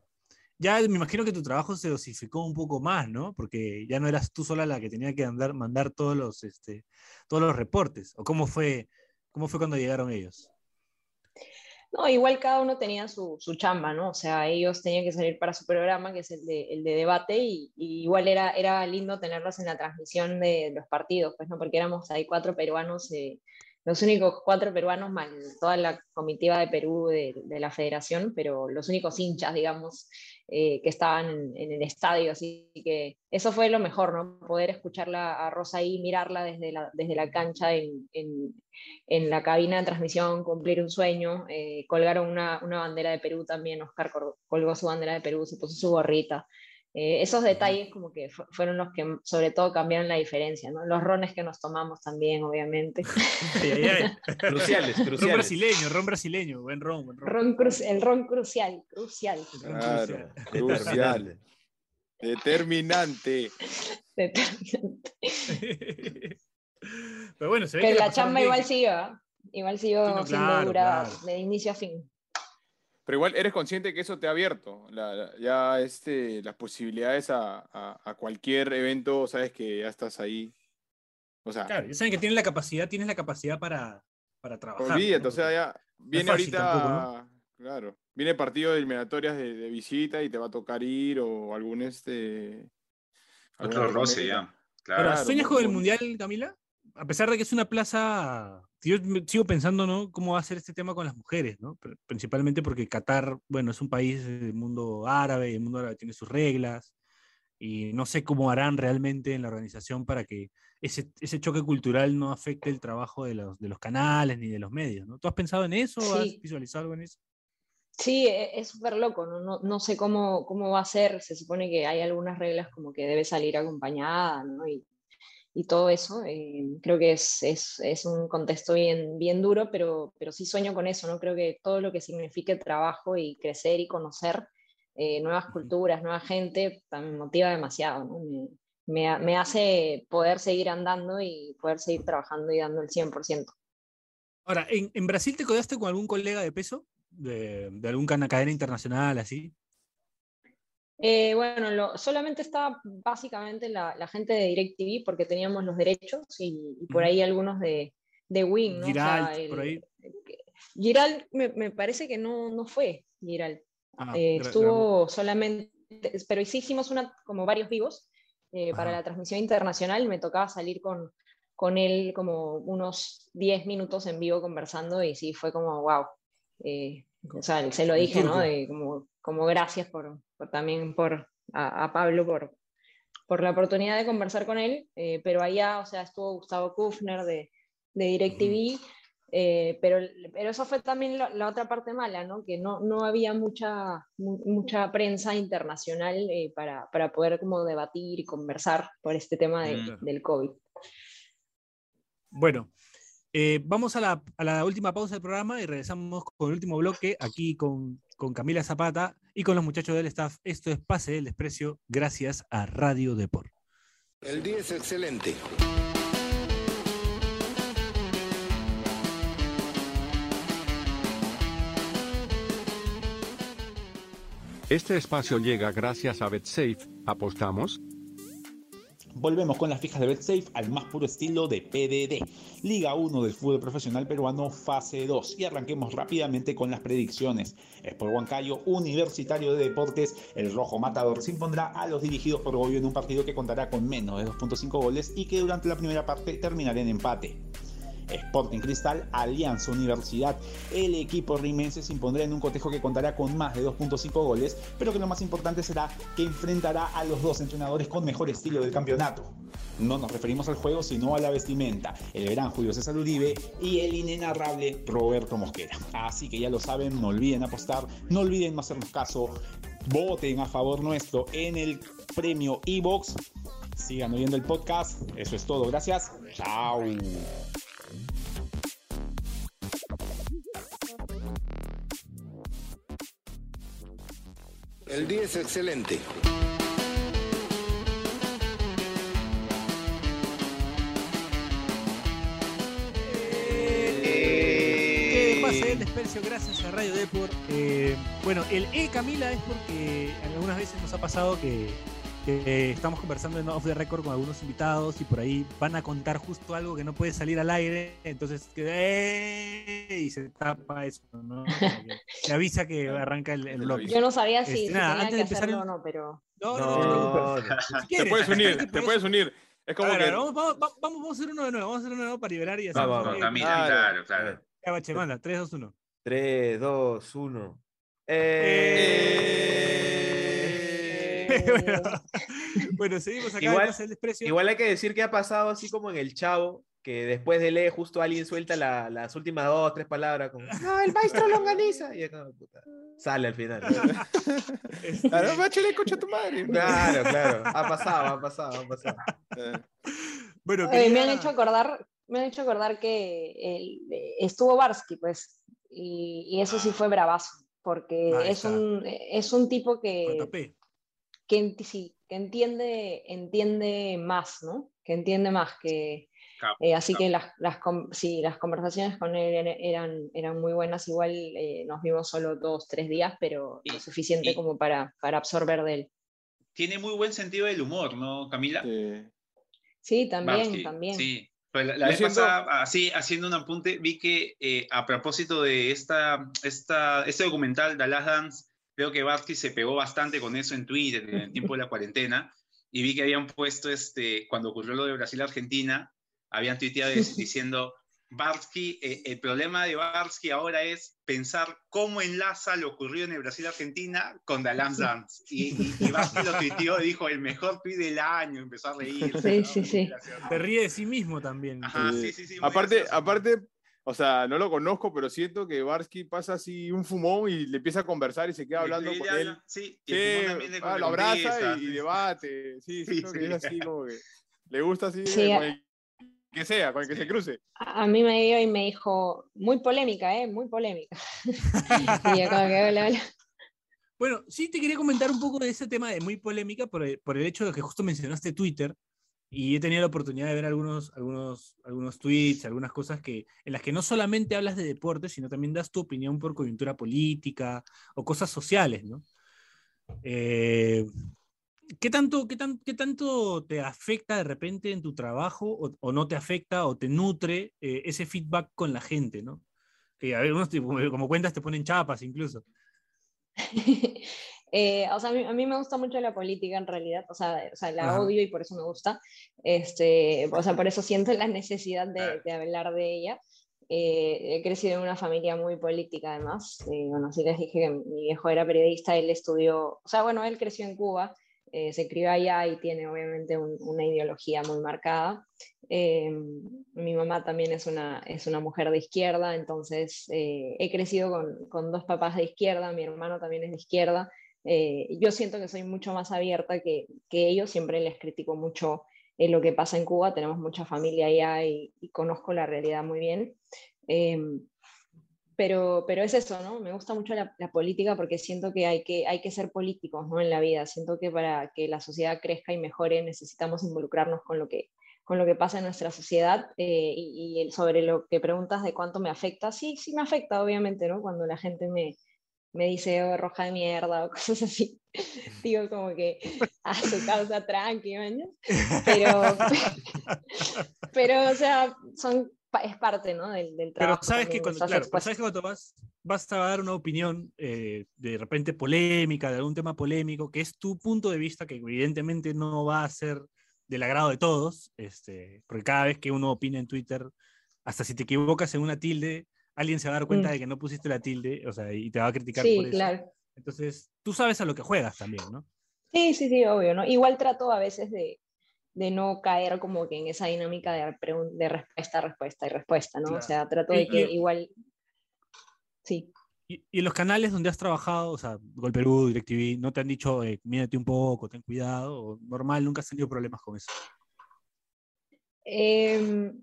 ya me imagino que tu trabajo se dosificó un poco más, ¿no? Porque ya no eras tú sola la que tenía que andar, mandar todos los, este, todos los reportes. ¿O cómo fue, cómo fue cuando llegaron ellos? No, igual cada uno tenía su, su chamba, ¿no? O sea, ellos tenían que salir para su programa, que es el de, el de debate, y, igual era, era lindo tenerlos en la transmisión de los partidos, pues, ¿no? Porque éramos ahí cuatro peruanos, eh, los únicos cuatro peruanos, más toda la comitiva de Perú de, la federación, pero los únicos hinchas, digamos, eh, que estaban en, el estadio, así que eso fue lo mejor, ¿no? Poder escucharla a Rosa ahí, mirarla desde la, desde la cancha en, en, la cabina de transmisión, cumplir un sueño, eh, colgaron una, una bandera de Perú también, Oscar col- colgó su bandera de Perú, se puso su gorrita. Eh, esos detalles como que fu- fueron los que sobre todo cambiaron la diferencia, ¿no? Los rones que nos tomamos también, obviamente. Ay, ay, ay. Cruciales, Ron cruciales. brasileño, ron brasileño, buen ron, buen ron. Ron cru- el ron crucial, crucial. Claro, crucial. crucial. Determinante. Pero bueno, se ve Pero que la chamba bien. igual siguió, ¿ah? igual siguió Sí, no, siendo claro, dura claro. de inicio a fin. Pero igual eres consciente que eso te ha abierto la- la- ya este, las posibilidades a, a- a cualquier evento, sabes que ya estás ahí. O sea, Claro, ya saben que tienes la capacidad, tienes la capacidad para, para trabajar. olvídate, ¿no? o sea, ya viene ahorita, tampoco, claro, viene partido de eliminatorias de, de visita y te va a tocar ir o algún este... Otro roce ya. Claro. ¿sueñas con el. Mundial, Camila? A pesar de que es una plaza, yo sigo pensando, ¿no? ¿Cómo va a ser este tema con las mujeres, ¿no? Pr- Principalmente porque Qatar, bueno, es un país del mundo árabe, y el mundo árabe tiene sus reglas, y no sé cómo harán realmente en la organización para que ese, ese choque cultural no afecte el trabajo de los, de los canales ni de los medios, ¿no? ¿Tú has pensado en eso? ¿Has Sí. visualizado algo en eso? Sí, e- es súper loco, ¿no? No, no sé cómo, cómo va a ser, se supone que hay algunas reglas como que debe salir acompañada, ¿no? Y, y todo eso, eh, creo que es, es, es un contexto bien, bien duro, pero, pero sí sueño con eso, ¿no? Creo que todo lo que signifique trabajo y crecer y conocer eh, nuevas culturas, nueva gente, también motiva demasiado, ¿no? Me, me, ha- me hace poder seguir andando y poder seguir trabajando y dando el 100%. Ahora, ¿en, en Brasil te codeaste con algún colega de peso? De, de algún cana- cadena internacional, así. Eh, bueno, lo- solamente estaba básicamente la, la gente de DirecTV porque teníamos los derechos y, y por ahí algunos de, de Wing, ¿no? O sea, Giralt, por el- ahí. Giralt me, me parece que no, no fue Giralt. Ah, Eh, estuvo solamente, pero sí hicimos una, como varios vivos eh, para la transmisión internacional. Me tocaba salir con, con él como unos 10 minutos en vivo conversando y sí, fue como, wow. o sea, se lo dije, ¿no? turco. De como, como gracias por, por también por, a, a Pablo por, por la oportunidad de conversar con él, eh, pero allá, o sea, estuvo Gustavo Kufner de, de DirecTV, eh, pero, pero eso fue también la, la otra parte mala, ¿no? Que no, no había mucha, mu- mucha prensa internacional eh, para, para poder como debatir y conversar por este tema de- del COVID. Bueno, eh, vamos a la, a la última pausa del programa y regresamos con el último bloque aquí con, con Camila Zapata y con los muchachos del staff. Esto es Pase del Desprecio gracias a Radio Deport. El día es excelente. Este espacio llega gracias a BetSafe. ¿Apostamos? Volvemos con las fijas de BetSafe al más puro estilo de PDD. Liga 1 del fútbol profesional peruano, fase 2. Y arranquemos rápidamente con las predicciones. Sport Huancayo, Universitario de Deportes, el Rojo Matador se impondrá a los dirigidos por Goyo en un partido que contará con menos de 2.5 goles y que durante la primera parte terminará en empate. Sporting Cristal, Alianza Universidad. El equipo rimense se impondrá en un cotejo que contará con más de 2.5 goles, pero que lo más importante será que enfrentará a los dos entrenadores con mejor estilo del campeonato. No nos referimos al juego, sino a la vestimenta. El gran Julio César Uribe y el inenarrable Roberto Mosquera. Así que ya lo saben, no olviden apostar, no olviden no hacernos caso, voten a favor nuestro en el premio Evox. Sigan oyendo el podcast. Eso es todo. Gracias. Chao. El día es excelente. ¿Qué pasa el desprecio? Gracias a Radio Deport. Eh, bueno, el E Camila es porque algunas veces nos ha pasado que, que estamos conversando en off the record con algunos invitados y por ahí van a contar justo algo que no puede salir al aire, entonces que ¡eh! y se tapa eso, ¿no? Se avisa que arranca el, el bloque. Yo no sabía si, Este, si nada, tenía antes de que empezar hacerlo el- o no, pero... No, no, no, te preocupes. No, Si Te quieres, puedes si unir, te puedes- puedes unir. Es como A ver, que. vamos, vamos, vamos, vamos a hacer uno de nuevo, vamos a hacer uno de nuevo para liberar y así. Vamos. Camila, Claro. claro. Ya, bache, manda, 3, 2, 1. 3, 2, 1. Eh. bueno, bueno, seguimos acá. Igual- en Pasa el desprecio. Igual hay que decir que ha pasado así como en el chavo, que después de leer justo alguien suelta la- las últimas dos, tres palabras como, no, el maestro longaniza. Y puta, sale al final. Este, Claro, báchale coche a tu madre. Claro, claro. Ha pasado, ha pasado, ha pasado. Eh, bueno, Oye, me han hecho acordar, me han hecho acordar que el- estuvo Barsky, pues, y, y eso sí fue bravazo, porque es un, es un tipo que, JP. Que, enti- sí, que entiende, entiende más, ¿no? Que entiende más que... Eh, así que las, las, sí, las conversaciones con él eran- eran, muy buenas, igual eh, nos vimos solo dos, tres días, pero Y- lo suficiente y- como para, para absorber de él. Tiene muy buen sentido del humor, ¿no, Camila? sí. Sí, también, Barsky, también. Sí. Pero la, vez siento- pasada, así, haciendo un apunte, vi que eh, a propósito de esta, esta, este documental, The Last Dance, creo que Barsky se pegó bastante con eso en Twitter en el tiempo de la cuarentena, y vi que habían puesto, este, cuando ocurrió lo de Brasil-Argentina, habían tuiteado diciendo, Barsky, eh, el problema de Barsky ahora es pensar cómo enlaza lo ocurrido en el Brasil-Argentina con The Last Dance. Y, y, y Barsky lo tuiteó, dijo, el mejor tweet del año, empezó a reír. Sí, sí, sí. Se ríe de sí mismo también. Ajá, Sí. sí, sí, Aparte, gracioso. aparte, o sea, no lo conozco, pero siento que Barsky pasa así un fumón y le empieza a conversar y se queda hablando con él. Sí, y el fumón también le- ah, lo abraza y, debate. Sí, Sí, siento que sí. es así como que le gusta así Sí, con a- el que sea, con el que se cruce. A mí me dio y me dijo, muy polémica, ¿eh? Muy polémica. y yo como que, hola, hola. Bueno, sí te quería comentar un poco de ese tema de muy polémica por el, por el hecho de que justo mencionaste Twitter y he tenido la oportunidad de ver algunos, algunos, algunos tweets, algunas cosas que, en las que no solamente hablas de deporte, sino también das tu opinión por coyuntura política o cosas sociales, ¿no? Eh, ¿qué, tanto, qué, tan- ¿Qué tanto te afecta de repente en tu trabajo o, o no te afecta o te nutre eh, ese feedback con la gente, ¿no? Que a ver, unos, como cuentas te ponen chapas incluso. Eh, o sea, a mí, a mí me gusta mucho la política en realidad, o sea, o sea la Ajá. odio y por eso me gusta. Este, o sea, por eso siento la necesidad de, de hablar de ella. Eh, he crecido en una familia muy política además. Eh, bueno, así les dije que mi viejo era periodista, él estudió, o sea, bueno, él creció en Cuba, eh, se crió allá y tiene obviamente un- una ideología muy marcada. Eh, mi mamá también es una, es una mujer de izquierda, entonces eh, he crecido con, con dos papás de izquierda, mi hermano también es de izquierda. Eh, yo siento que soy mucho más abierta que, que ellos, siempre les critico mucho eh, lo que pasa en Cuba, tenemos mucha familia allá y, y conozco la realidad muy bien. Eh, pero, pero es eso, ¿no? Me gusta mucho la, la política porque siento que hay, que hay que ser políticos, ¿no? En la vida. Siento que para que la sociedad crezca y mejore necesitamos involucrarnos con lo que, con lo que pasa en nuestra sociedad. eh, y, y sobre lo que preguntas de cuánto me afecta, sí, sí me afecta, obviamente, ¿no? Cuando la gente me, me dice oh, roja de mierda o cosas así. Digo como que a su causa tranqui, ¿no? Pero, pero, o sea, son, es parte, ¿no? Del, del trabajo. Pero sabes que cuando, claro, sabes que cuando vas, vas a dar una opinión eh, de repente polémica, de algún tema polémico, que es tu punto de vista, que evidentemente no va a ser del agrado de todos, este, porque cada vez que uno opina en Twitter, hasta si te equivocas en una tilde, alguien se va a dar cuenta Mm. de que no pusiste la tilde, o sea, y te va a criticar Sí, por eso. claro. Entonces, tú sabes a lo que juegas también, ¿no? Sí, sí, sí, obvio, ¿no? Igual trato a veces de, de no caer como que en esa dinámica de, de respuesta, respuesta y respuesta, ¿no? O sea, trato de que igual... Sí. Y, y en los canales donde has trabajado, o sea, Gol Perú, DirecTV, ¿no te han dicho, eh, mírate un poco, ten cuidado? Normal, nunca has tenido problemas con eso. Em,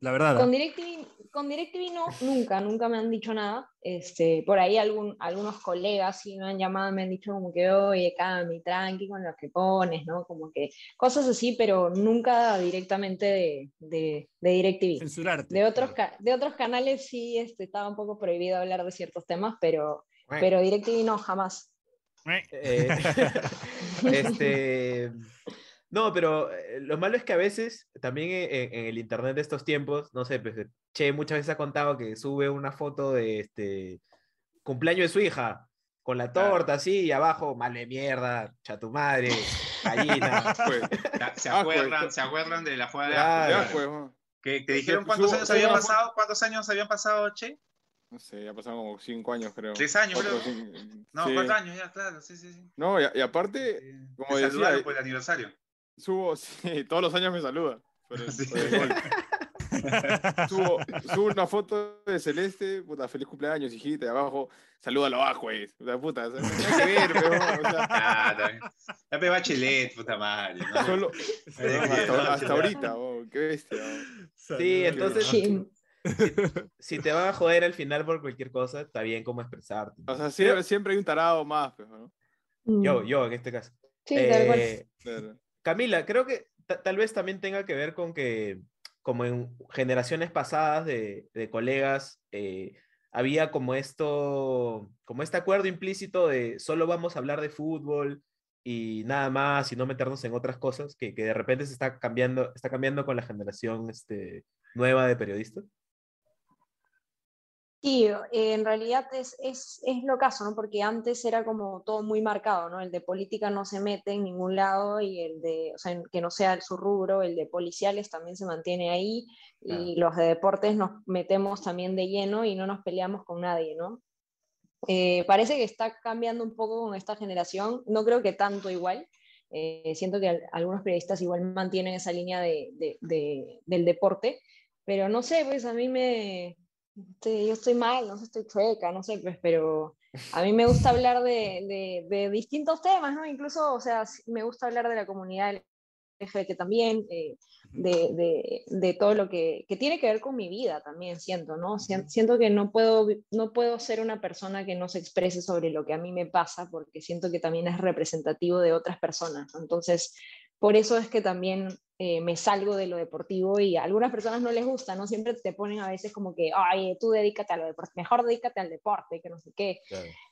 La verdad. ¿ah? Con DirecTV, con DirecTV no, nunca, nunca me han dicho nada. Este, por ahí algún, algunos colegas sí me han llamado, me han dicho como que, oye, Cami, tranqui con lo que pones, ¿no? Como que cosas así, pero nunca directamente de, de, de DirecTV. Censurarte. De otros, de otros canales sí este, estaba un poco prohibido hablar de ciertos temas, pero, Bueno. pero DirecTV no, jamás. Eh, este, no, pero eh, lo malo es que a veces, también en, en- en el internet de estos tiempos, no sé, pues, eh, Che muchas veces ha contado que sube una foto de este cumpleaños de su hija, con la Claro. torta así, y abajo, mal de mierda, cha tu madre, gallina. Pues, ¿Se- ¿Se Ah, pues, acuerdan, ¿se acuerdan de la jugada de Claro. Ya, pues, que, que dijeron cuántos años habían pasado? ¿Cuántos años habían pasado, Che? No sé, ya pasaron como cinco años, creo. Tres años, Cuatro, creo. cinco- No, sí. cuatro años ya, claro, sí, sí, sí. No, y, y aparte, Sí. como Te decía, saludaron por el aniversario. Subo, sí, todos los años me saluda. Por el, Sí. por el gol. Subo, subo una foto de Celeste, puta, feliz cumpleaños, hijita, y abajo, salúdalo abajo, güey. O sea, puta, o sea, nada que ver, pero, o sea, Ah, también. Ya pe bachelet, puta madre. ¿no? solo, Sí, hasta, ahorita, oh, qué bestia. oh. Sí, entonces, Sí. si te van a joder al final por cualquier cosa, está bien como expresarte. O sea, siempre, siempre hay un tarado más, pues, ¿no? Yo, yo en este caso. Sí, tal cual. Eh, Claro. Camila, creo que ta- tal vez también tenga que ver con que, como en generaciones pasadas de, colegas, eh, había como esto, como este acuerdo implícito de solo vamos a hablar de fútbol y nada más y no meternos en otras cosas, que, que de repente se está cambiando, está cambiando con la generación este, nueva de periodistas. Sí, eh, en realidad es, es, es lo caso, ¿no? Porque antes era como todo muy marcado, ¿no? El de política no se mete en ningún lado y el de, o sea, que no sea su rubro, el de policiales también se mantiene ahí y los de deportes nos metemos también de lleno y no nos peleamos con nadie, ¿no? Eh, parece que está cambiando un poco con esta generación, no creo que tanto igual. eh, siento que al- algunos periodistas igual mantienen esa línea de, de- de- del deporte, pero no sé, pues a mí me, yo estoy mal, no sé, estoy chueca, no sé, pues, pero a mí me gusta hablar de, de- de distintos temas, ¿no? Incluso, o sea, me gusta hablar de la comunidad LGBT también, eh, de, de- de todo lo que, que tiene que ver con mi vida también, siento, ¿no? Sien- Siento que no puedo, no puedo ser una persona que no se exprese sobre lo que a mí me pasa, porque siento que también es representativo de otras personas. Entonces, por eso es que también eh, me salgo de lo deportivo y a algunas personas no les gusta, ¿no? Siempre te ponen a veces como que, ay, tú dedícate a lo deporte, mejor dedícate al deporte, que no sé qué.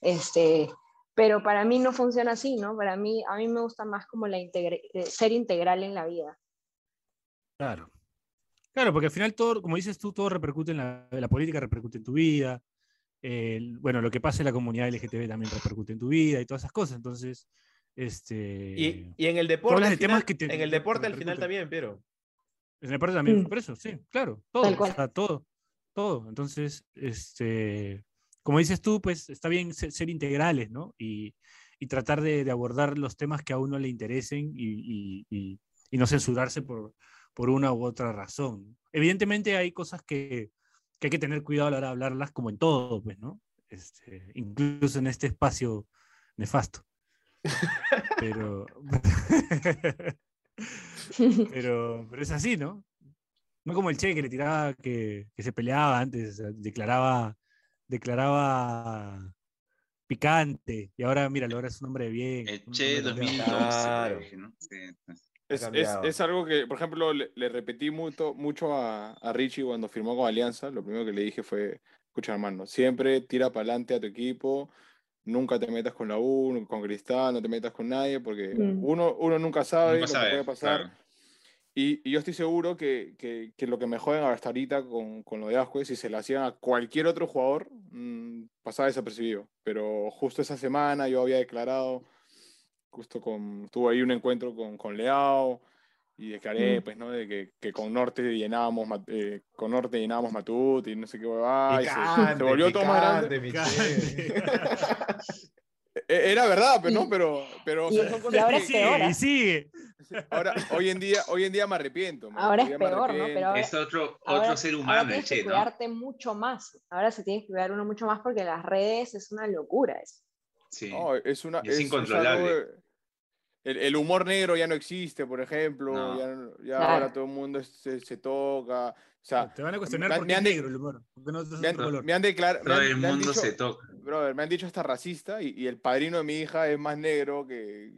Este, pero para mí no funciona así, ¿no? Para mí, a mí me gusta más como la integra- eh, ser integral en la vida. Claro. Claro, porque al final todo, como dices tú, todo repercute en la, la política, repercute en tu vida. bueno, lo que pasa en la comunidad LGTB también repercute en tu vida y todas esas cosas. Entonces, este. Y, y en el deporte, al final, que te- en el deporte al final también, pero... En el parte también, Mm. por eso, sí, claro, todo, Tal o sea, todo, todo. Entonces, este, como dices tú, pues está bien ser, ser integrales, ¿no? Y, y tratar de, de abordar los temas que a uno le interesen y, y- y- y no censurarse por, por una u otra razón. Evidentemente hay cosas que, que hay que tener cuidado a la hora de hablarlas, como en todo, pues, ¿no? Este, incluso en este espacio nefasto. Pero, pero, pero es así, ¿no? No como el Che que le tiraba, que, que se peleaba antes, declaraba, declaraba picante, y ahora, míralo, ahora es un hombre bien. El Che hombre cambiado. 2012. Claro. ¿no? Sí. Es, es, es algo que, por ejemplo, le, le repetí mucho, mucho a, a Richie cuando firmó con Alianza. Lo primero que le dije fue, escucha hermano, siempre tira para adelante a tu equipo, nunca te metas con la U, con Cristal, no te metas con nadie, porque Mm. uno, uno nunca sabe Nunca lo sabe, que puede pasar. claro. Y, y yo estoy seguro que, que- que lo que me joden hasta ahorita con, con lo de Ascue, si se lo hacían a cualquier otro jugador, mm, pasaba desapercibido. Pero justo esa semana yo había declarado, justo con, tuve ahí un encuentro con, con Leao y declaré, Mm. pues, ¿no? De que, que con Norte llenábamos, eh, con Norte llenábamos Matut y no sé qué huevada, y se- se, volvió todo más grande. E- Era verdad, pero no, Y- pero, pero o y- sea, son y ahora que- es peor, y ¿ah? sigue. ahora, hoy en día, hoy en día me arrepiento. man, Ahora es me peor, ¿no? Pero ahora, Es otro, otro ahora- ser ahora humano, el tienes que Che, ¿no? cuidarte mucho más. Ahora se tiene que cuidar uno mucho más porque las redes es una locura. eso. Sí. No, es una. Es incontrolable. algo- el, el humor negro ya no existe, por ejemplo. No. Ya, ya Claro. ahora todo el mundo se, se toca. O sea, Te van a cuestionar me- por me qué es negro el humor. ¿Por qué no es me han, color? me han declarado. Todo el mundo se toca. Brother, me han dicho hasta racista y, y el padrino de mi hija es más negro que,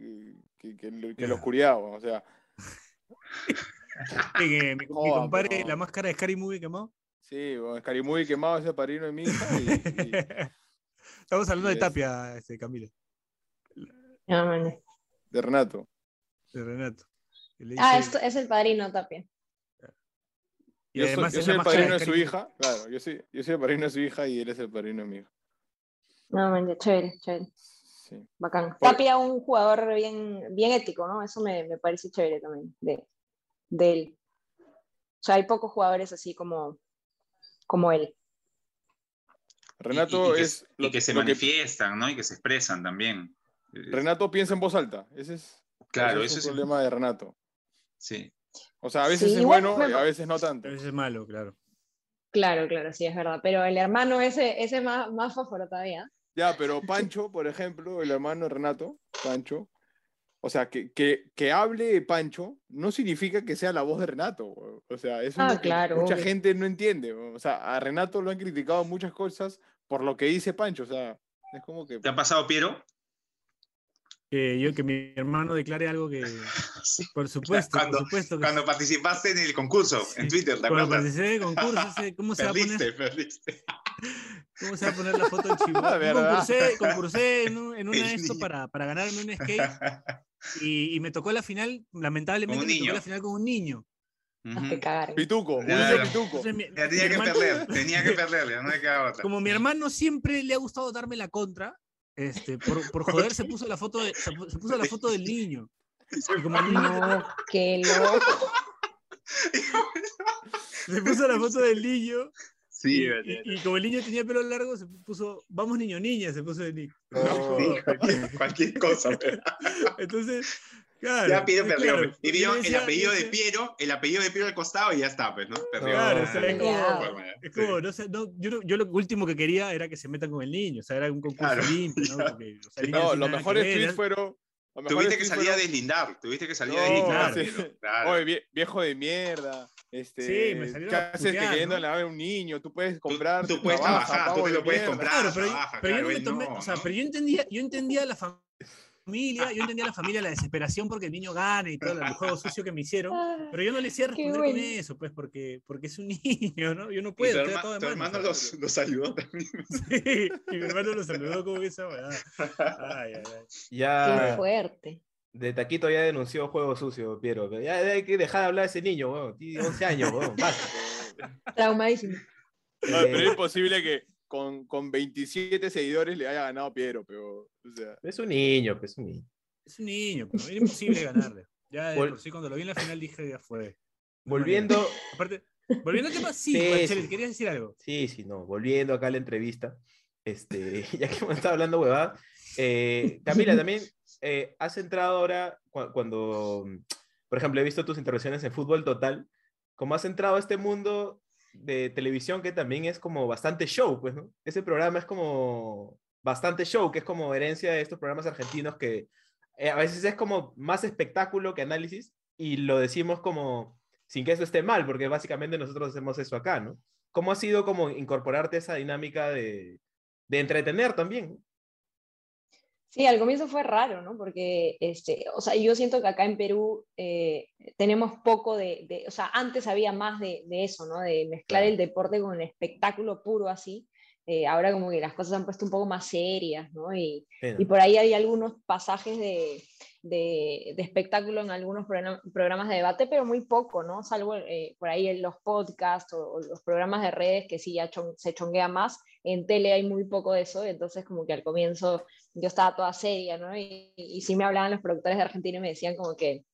que, que, que- que la Ya. oscuridad. O sea, Que mi, mi compadre, pero- la máscara de Scary Movie quemó. sí, bueno, Scary quemado ese padrino de mi hija. Y, y- Estamos hablando de. Tapia, este, Camila, No, man. De Renato. de Renato. Ah, esto es el padrino Tapia. y Yo soy, además yo es soy el padrino de su hija. Claro, yo soy, yo soy el padrino de su hija y él es el padrino de mi hija. No, man, chévere, chévere. Sí. Bacán. Por- Tapia, un jugador bien, bien ético, ¿no? Eso me, me parece chévere también de, de él. O sea, hay pocos jugadores así como, como él. Renato y, y que, es y que se lo manifiestan, ¿no? Y que se expresan también. Renato piensa en voz alta. Ese es, Claro, ese es es. un problema de Renato. Sí. O sea, a veces Sí, es bueno me- y a veces no tanto. A veces es malo, claro. Claro, claro, sí, es verdad. Pero el hermano ese, ese más, más fósforo todavía. Ya, pero Pancho, por ejemplo, el hermano de Renato, Pancho, o sea, que, que, que hable Pancho no significa que sea la voz de Renato. O sea, eso Ah, es lo que claro, mucha obvio. gente no entiende. O sea, a Renato lo han criticado muchas cosas por lo que dice Pancho. O sea, es como que... ¿Te ha pasado, Piero? Que yo, que mi hermano declare algo que, Sí. por supuesto, cuando, por supuesto que Cuando participaste en el concurso, en Twitter, ¿te cuando acuerdas? participé del concurso, ese, ¿cómo se va a Perdiste, poner? perdiste. ¿Cómo se va a poner la foto del chivo? Concursé, concursé en, un- en una de El esto para, para ganarme un skate y, y me tocó la final, lamentablemente me tocó niño. la final con un niño. Pituco, Ya, pituco. Entonces, mi- Ya mi tenía que hermano- perder, tenía que perder, ya no me quedaba otra. como mi hermano siempre le ha gustado darme la contra, este, por, por joder se puso la foto de- se pu- se puso la foto del niño. Y como No, qué loco. se puso la foto del niño Sí, y, y- y como el niño tenía pelo largo se puso vamos niño niña se puso de niño. Oh. sí, cualquier, cualquier cosa. pero- Entonces, claro. Ya Piero eh, perdió. claro, y yo el apellido de Piero, el apellido de Piero al costado y ya está, pues, ¿no? Perdió. Claro, o sea, es como, ya. es como, no sé, no, yo, no- yo lo último que quería era que se metan con el niño, o sea, era un concurso Claro. limpio, ¿no? Porque, o sea, No, los que mejores ver, tweets era- fueron... Tuviste que salir a deslindar, tuviste que salir a deslindar. claro. Oye, vie- viejo de mierda. Este, Sí, me salieron ¿Qué haces que queriendo ¿no? lavar a un niño? Tú puedes Tú- comprar. tú puedes trabaja, trabajar, tú te lo puedes comprar. Claro, pero, yo- trabaja, pero yo no claro, tomé, no, o sea, pero yo entendía, yo entendía la familia, yo entendía la familia, la desesperación porque el niño gane y todo el juego sucio que me hicieron, pero yo no le hacía Qué responder con bueno. eso, pues, porque, porque es un niño, ¿no? Yo no Y puedo, tu, herma- de tu hermano los, los saludó también. Sí, y mi hermano lo saludó como esa weá. Ay, ay, ay. Qué Ya, fuerte. de Taquito ya denunció juego sucio, Piero. pero Ya hay que dejar de hablar de ese niño, weón. Tiene 11 años, weón. Traumadísimo. No, pero Eh, es imposible que con, con 27 seguidores le haya ganado Piero, pero. O sea, es un niño, pues un niño. Es un niño, pero era imposible ganarle. Ya de Vol- por sí, cuando lo vi en la final dije, ya fue. Volviendo, Aparte, volviendo al tema, sí, Sí, Marcelo, sí. ¿querías decir algo? Sí, sí, no. Volviendo acá a la entrevista, este, ya que hemos estado hablando huevada, eh, Camila, también eh, has entrado ahora cu- cuando, por ejemplo, he visto tus intervenciones en Fútbol Total, como has entrado a este mundo de televisión que también es como bastante show, pues. Ese programa es como bastante show, que es como herencia de estos programas argentinos que eh, a veces es como más espectáculo que análisis y lo decimos como sin que eso esté mal, porque básicamente nosotros hacemos eso acá, ¿no? ¿Cómo ha sido como incorporarte esa dinámica de, de entretener también? Sí, al comienzo fue raro, ¿no? Porque, este, o sea, yo siento que acá en Perú eh, tenemos poco de, de- o sea, antes había más de, de eso, ¿no? De mezclar Claro. el deporte con el espectáculo puro así. eh, ahora como que las cosas se han puesto un poco más serias, ¿no? Y, y por ahí hay algunos pasajes de, de, de espectáculo en algunos programa- programas de debate, pero muy poco, ¿no? Salvo eh, por ahí en los podcasts o, o los programas de redes que sí ya chon- se chonguea más. En tele hay muy poco de eso, entonces como que al comienzo yo estaba toda seria, ¿no? Y, y sí me hablaban los productores de Argentina y me decían como que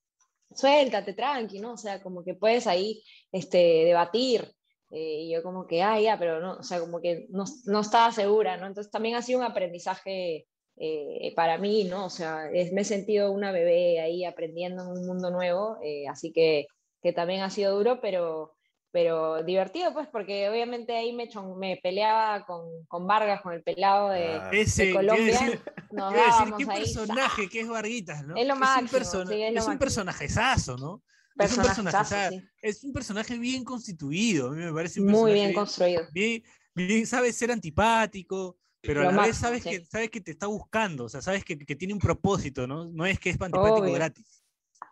suéltate, tranqui, ¿no? O sea, como que puedes ahí este, debatir. eh, y yo como que, ah, ya, pero no, o sea, como que no, no estaba segura, ¿no? Entonces también ha sido un aprendizaje eh, para mí, ¿no? O sea, me he sentido una bebé ahí aprendiendo en un mundo nuevo, eh, así que, que también ha sido duro, pero, pero divertido, pues, porque obviamente ahí me, chon- me peleaba con, con Vargas, con el pelado de, Ah. de Ese, a Colombia. decir, nos decir, dábamos qué ahí, personaje que es Varguitas, ¿no? Es lo un, máximo, persona- sí, es lo es un máximo. personajezazo, ¿no? Es un personaje, sí. es un personaje bien constituido, a mí me parece un Muy bien construido. bien, bien, sabe ser antipático, pero a la vez sabes, sí. que, sabes que te está buscando, o sea, sabes que, que tiene un propósito, ¿no? No es que es antipático Obvio. gratis.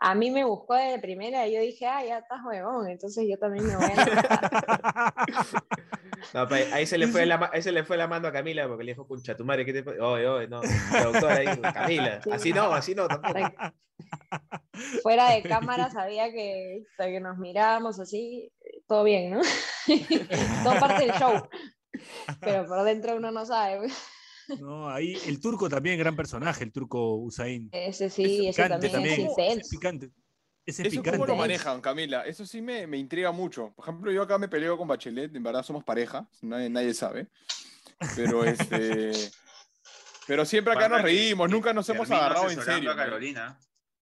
A mí me buscó de primera y yo dije, ah, ya estás huevón, entonces yo también me voy a. No, pa- ahí, se le fue la, ahí se le fue la mano a Camila porque le dijo, concha, tu madre, ¿qué te pasa? Oye, oye, no, productora ahí, Camila, Sí. así no, así no, tampoco. Fuera de cámara sabía que, hasta que nos mirábamos así, todo bien, ¿no? todo parte del show. Pero por dentro uno no sabe. No, ahí el turco también, gran personaje, el turco Usain. Ese sí, ese Picante también, es Ese es picante. Ese es ¿Eso picante. cómo lo manejan, Camila? Eso sí me, me intriga mucho. Por ejemplo, yo acá me peleo con Bachelet, en verdad somos pareja, nadie, nadie sabe. Pero este. Pero siempre acá nos que- reímos, nunca nos hemos agarrado en serio. a Carolina.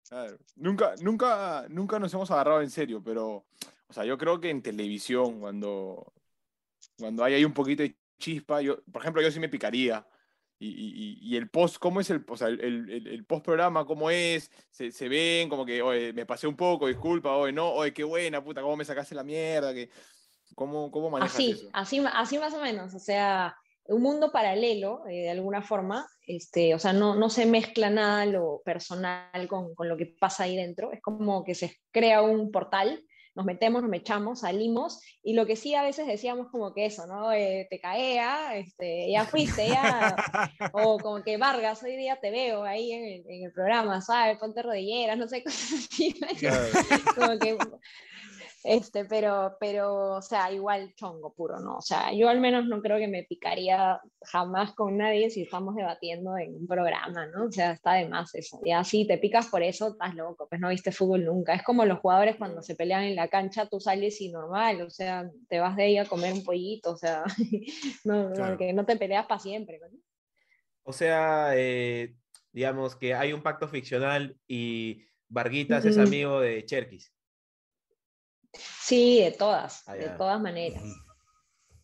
Claro. Nunca, nunca, nunca nos hemos agarrado en serio, pero, o sea, yo creo que en televisión, cuando, cuando hay ahí un poquito de chispa, yo, por ejemplo, yo sí me picaría. Y, y- y- el post, ¿cómo es el, o sea, el, el- el post programa? ¿Cómo es? Se, se ven como que, oye, me pasé un poco, disculpa, oye, no, oye, qué buena, puta, ¿cómo me sacaste la mierda? Que, ¿cómo, ¿Cómo manejas Así, eso? así, así más o menos, o sea, un mundo paralelo, eh, de alguna forma, este, o sea, no, no se mezcla nada lo personal con, con lo que pasa ahí dentro, es como que se crea un portal, nos metemos, nos echamos, salimos, y lo que sí a veces decíamos como que eso, ¿no? Eh, te caea, este, ya fuiste, ya, o como que Vargas, hoy día te veo ahí en el, en el programa, ¿sabes? Ponte rodilleras, no sé, cosas así, como que este, pero, pero, o sea, igual chongo puro, ¿no? O sea, yo al menos no creo que me picaría jamás con nadie si estamos debatiendo en un programa, ¿no? O sea, está de más eso. Ya si te picas por eso, estás loco, pues no viste fútbol nunca. Es como los jugadores cuando se pelean en la cancha, tú sales y normal, o sea, te vas de ahí a comer un pollito, o sea, no, Claro. que no te peleas para siempre, ¿no? O sea, eh, digamos que hay un pacto ficcional y Varguitas es amigo de Cherkis. Sí, de todas, Ah, de todas maneras.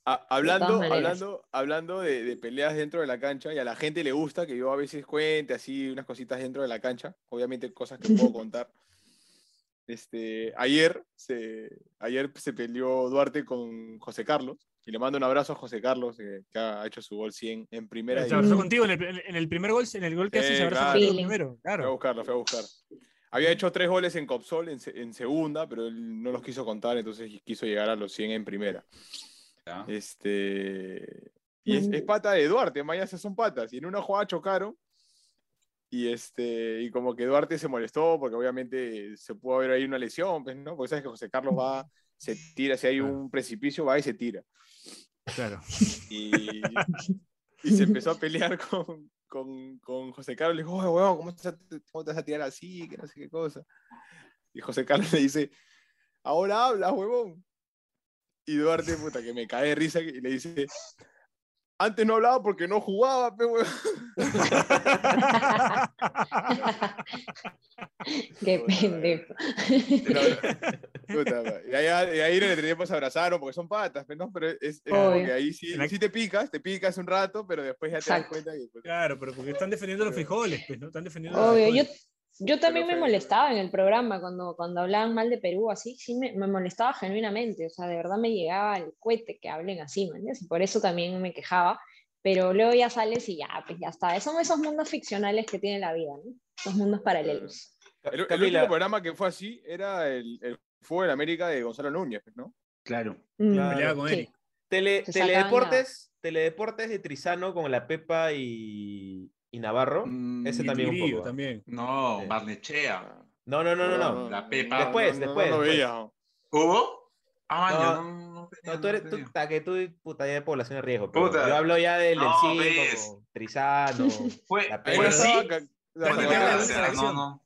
Ah, hablando, todas maneras. hablando, hablando de, de peleas dentro de la cancha, y a la gente le gusta que yo a veces cuente así unas cositas dentro de la cancha, obviamente cosas que puedo contar. Este, ayer, se, ayer se peleó Duarte con José Carlos, y le mando un abrazo a José Carlos, eh, que ha hecho su gol 100 en primera. Se abrazó contigo en el, en el primer gol, en el gol que hace, Eh, se abrazó claro. primero. Fue a Claro. buscarlo, fue a buscar. Había hecho tres goles en Copsol en, en segunda, pero él no los quiso contar, entonces quiso llegar a los 100 en primera. Ya. Este. Y es, es pata de Duarte, Mayas son patas. Y en una jugada chocaron. Y este. Y como que Duarte se molestó, porque obviamente se pudo haber ahí una lesión, pues, ¿no? Porque sabes que José Carlos va, se tira, si hay un precipicio, va y se tira. Claro. Y, y se empezó a pelear con, con, con José Carlos. Le dijo, oye, huevón, ¿cómo te, vas a- tirar así? Que no sé qué cosa. Y José Carlos le dice, ahora hablas, huevón. Y Duarte, puta, que me cae de risa y le dice, antes no hablaba porque no jugaba, pe, huevón. Qué pendejo. Y ahí, y ahí en el tiempo se abrazaron porque son patas, pe, ¿no? Pero es, es como Obvio. que ahí sí, sí te picas, te picas un rato, pero después ya te das cuenta que... pues, Claro, pero porque están defendiendo los frijoles, pues, ¿no? Están defendiendo los Obvio, yo, frijoles. yo también me fue- molestaba en el programa cuando, cuando hablaban mal de Perú, así, sí me, me molestaba genuinamente, o sea, de verdad me llegaba el cohete que hablen así, ¿me entiendes? Y por eso también me quejaba, pero luego ya sales y ya, pues ya está. Son esos mundos ficcionales que tiene la vida, ¿no? Esos mundos paralelos. El, el Camila, último programa que fue así era el, el Fútbol en América de Gonzalo Núñez, ¿no? Claro. Mm, Claro. Con sí. Tele- teledeportes, teledeportes de Trizano con la Pepa y, y Navarro. Mm, Ese Y también un poco. también. No, Sí. Barnechea. No, no, no, no, no. La Pepa. Después, después, No, veía. ¿Hubo? Ah, No, ya no, no No, tú eres, no tú, ta, que tú, puta, ya de población de riesgo. pero Puta. Yo hablo ya del, del No, 5, ves. con Trizano. Fue, La Pepa. o sea, una no, no.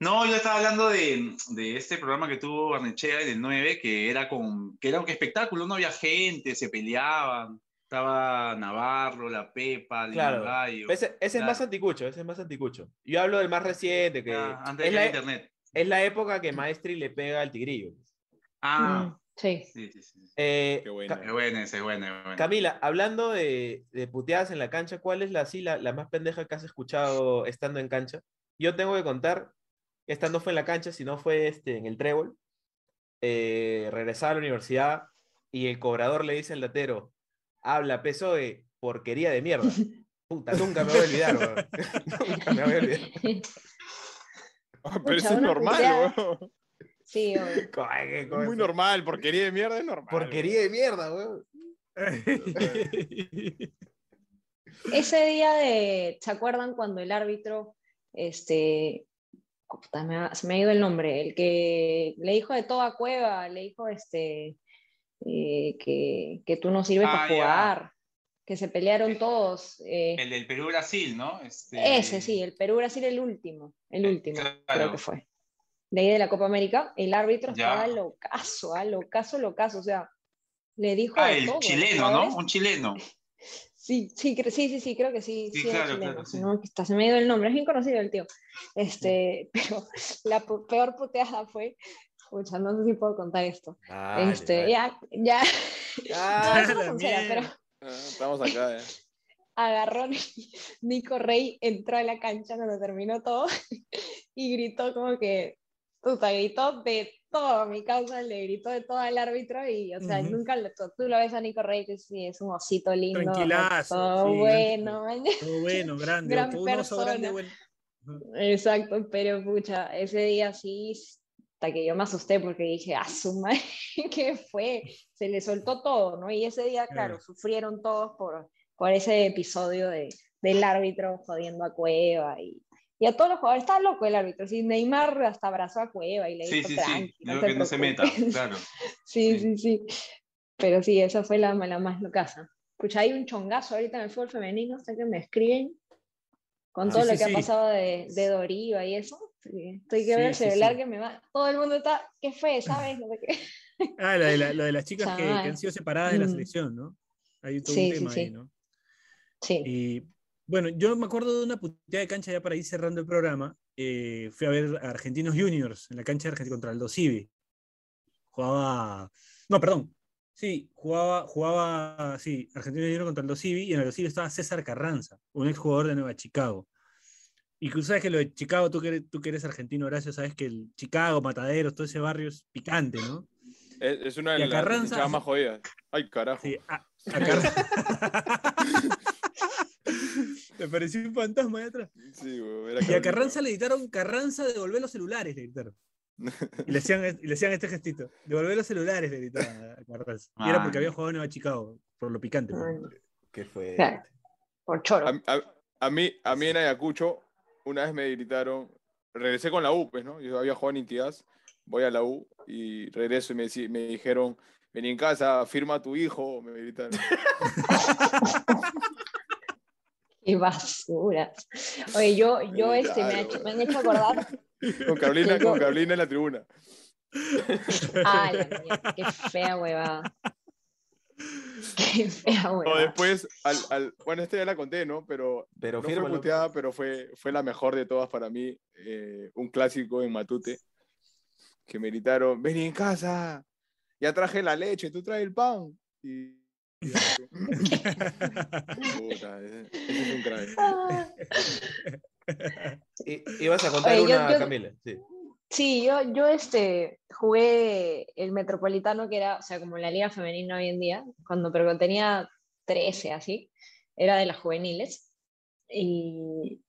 No, yo estaba hablando de, de este programa que tuvo Barnechea en el 9, que era con, que era un espectáculo, no había gente, se peleaban, estaba Navarro, la Pepa, el Claro. Gallo. Ese, ese es más anticucho, ese es más anticucho. Yo hablo del más reciente, que Ah, antes es, de la, internet. es la época que Maestri le pega al tigrillo. Ah, Mm, sí. sí, sí, sí. Eh, Qué bueno. Es buena, ese buena. Camila, hablando de, de puteadas en la cancha, ¿cuál es la, así, la, la más pendeja que has escuchado estando en cancha? Yo tengo que contar, esta no fue en la cancha, sino fue este, en el trébol. Eh, regresaba a la universidad y el cobrador le dice al latero, habla peso de porquería de mierda. Puta, nunca me voy a olvidar, weón. nunca me voy a olvidar. Ah, Pero eso es normal, weón. Sí, cosa. muy normal, porquería de mierda es normal. Porquería de mierda, weón. Ese día de, ¿se acuerdan cuando el árbitro, este, se me ha ido el nombre, el que le dijo de toda cueva, le dijo este, eh, que, que tú no sirves Ah, para ya. jugar, que se pelearon todos. eh, El del Perú-Brasil, ¿no? Este, ese sí, el Perú-Brasil el último, el Eh, último, creo claro. que fue. De ahí de la Copa América, el árbitro Ya. estaba locazo, ah, locazo, locazo, o sea, le dijo Ah, de el todo. chileno. ¿no? Un chileno. Sí, sí, sí, sí, sí, creo que sí. Sí, sí claro, chileno, claro, sí. no, está, se me ha ido el nombre, es bien conocido el tío. Este, pero la peor puteada fue, escucha, no sé si puedo contar esto. Dale, este, dale. ya, ya, no, sincera, pero. Ah, Estamos acá, eh. agarró Nico Rey, entró a la cancha cuando terminó todo y gritó como que, puta, gritó de todo, mi causa le gritó de todo al árbitro y, o sea, nunca lo, tú lo ves a Nico Rey que sí, es un osito lindo, Tranquilazo, todo sí, bueno. Todo bueno, grande. Gran todo un oso grande, persona. bueno. Exacto, pero pucha, ese día sí, hasta que yo me asusté porque dije, ah, su madre, ¿qué fue? Se le soltó todo, ¿no? Y ese día, claro, sufrieron todos por, por ese episodio de, del árbitro jodiendo a Cueva y, y a todos los jugadores. Estaba loco el árbitro, sí, Neymar hasta abrazó a Cueva y le Sí, dijo, sí, sí. que no se meta, preocupes". claro. Sí, Sí. sí. Pero sí, esa fue la, la más locaza. Pucha, hay un chongazo ahorita en el fútbol femenino, sé que me escriben con Ah, todo lo que ha pasado de, de Doriva y eso. Sí, Estoy que Sí, ver el sí, celular sí. que me va. Todo el mundo está. ¿Qué fue? ¿Sabes? No sé qué. Ah, lo de, la- lo de las chicas que, han sido separadas de la Mm. selección, ¿no? Hay todo Sí, un sí, tema ahí, sí. ¿no? Sí. Y bueno, yo me acuerdo de una puteada de cancha ya para ir cerrando el programa. eh, fui a ver a Argentinos Juniors en la cancha de Argentina contra el Dosivi. Jugaba. No, perdón. Sí, jugaba, jugaba, sí, Argentinos Juniors contra el Dosivi y en el Dosivi estaba César Carranza, un exjugador de Nueva Chicago. Y tú sabes que lo de Chicago, tú que eres, tú que eres argentino, gracias, sabes que el Chicago, Mataderos, todo ese barrio es picante, ¿no? Es, es una de las más jodidas. Ay, carajo. Sí, a, a Car- Me pareció un fantasma ahí atrás. Sí, weón, era Y a. Carranza le gritaron, Carranza, devolver los celulares, le gritaron. Y le hacían, y le hacían este gestito. Devolver los celulares, le gritaban a Carranza. Y era porque Ah. había jugado en Nueva Chicago, por lo picante. pues. Ay, ¿Qué fue? Por choro. A, a- a mí, a mí en Ayacucho, una vez me gritaron, regresé con la U, pues, ¿no? Yo había jugado en Intigas, voy a la U y regreso y me, me dijeron, vení en casa, firma a tu hijo, me gritaron. Qué basura. Oye, yo, yo este, me, ha Claro. hecho- me han hecho acordar. Con Carolina, con Carolina en la tribuna. Mierda, qué fea huevada. Qué fea O huevada. después, al, al- bueno, esta ya la conté, ¿no? Pero Pero no fue puteada, pero fue, fue la mejor de todas para mí. eh, un clásico en Matute, que me gritaron, vení en casa, ya traje la leche, tú traes el pan. Y... y Puta, ese, ese es un crack. Ah. I- ibas a contar Oye, yo- una, yo- Camila. Sí. Sí, yo, yo este, jugué el Metropolitano, que era, o sea, como la liga femenina hoy en día, cuando, pero tenía 13, así, era de las juveniles. Y,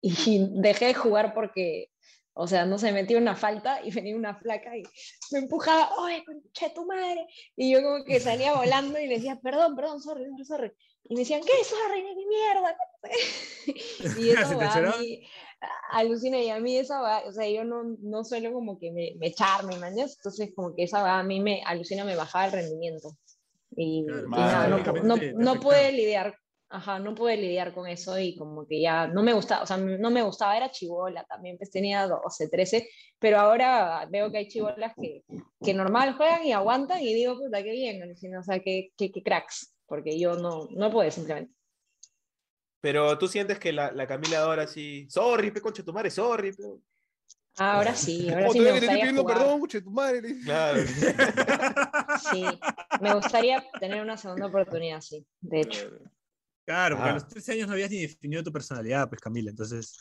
y dejé de jugar porque O sea, no se metió una falta y venía una flaca y me empujaba, ¡oye, concha tu madre! Y yo como que salía volando y le decía, perdón, perdón, sorry, sorry. Y me decían, ¿qué sorry, ni mierda? y eso va a mí, alucina, y a mí esa va, o sea, yo no, no suelo como que me, me echarme, mañas, entonces como que esa va a mí me alucina, me bajaba el rendimiento. Y, Claro, y nada, no, no, no pude lidiar, ajá, no pude lidiar con eso y como que ya no me gustaba, o sea, no me gustaba, era chivola también, pues tenía 12, 13, pero ahora veo que hay chivolas que, que normal juegan y aguantan y digo, puta, qué bien, alucina, o sea, qué, qué, qué cracks, porque yo no, no pude simplemente. Pero tú sientes que la, la Camila ahora sí. Sorry, pe concha tu madre, sorry. pe". Ahora sí, ahora Oh, sí me te gustaría pidiendo jugar. perdón, tu madre. Claro. Sí, me gustaría tener una segunda oportunidad, sí, de hecho. Claro, porque Ah. a los 13 años no habías ni definido tu personalidad, pues Camila, entonces,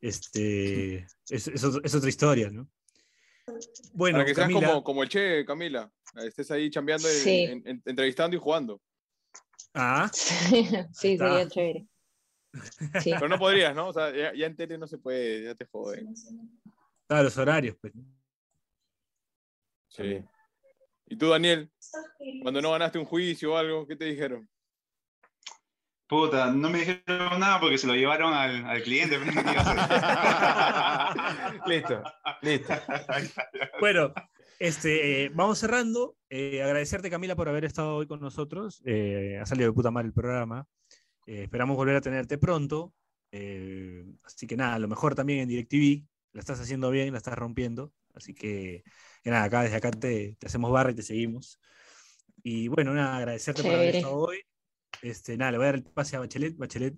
este, es, es otro- es otra historia, ¿no? Bueno, Para que seas Camila, como, como el Che, Camila. Estés ahí chambeando, Sí. en- en- entrevistando y jugando. ah, Sí, sería chévere. Sí. Pero no podrías, ¿no? O sea, ya, ya en tele no se puede, ya te joden. claro, los horarios, pues. Sí. ¿Y tú, Daniel? Cuando no ganaste un juicio o algo, ¿qué te dijeron? Puta, no me dijeron nada porque se lo llevaron al, al cliente. listo, listo. Bueno, este, eh, vamos cerrando. Eh, agradecerte, Camila, por haber estado hoy con nosotros. Eh, ha salido de puta madre el programa. Eh, esperamos volver a tenerte pronto. Eh, así que nada, lo mejor también en DirecTV. La estás haciendo bien, la estás rompiendo. Así que, que nada, acá desde acá te, te hacemos barra y te seguimos. Y bueno, nada, agradecerte por haber estado hoy. Este, nada, le voy a dar el pase a Bachelet. Bachelet,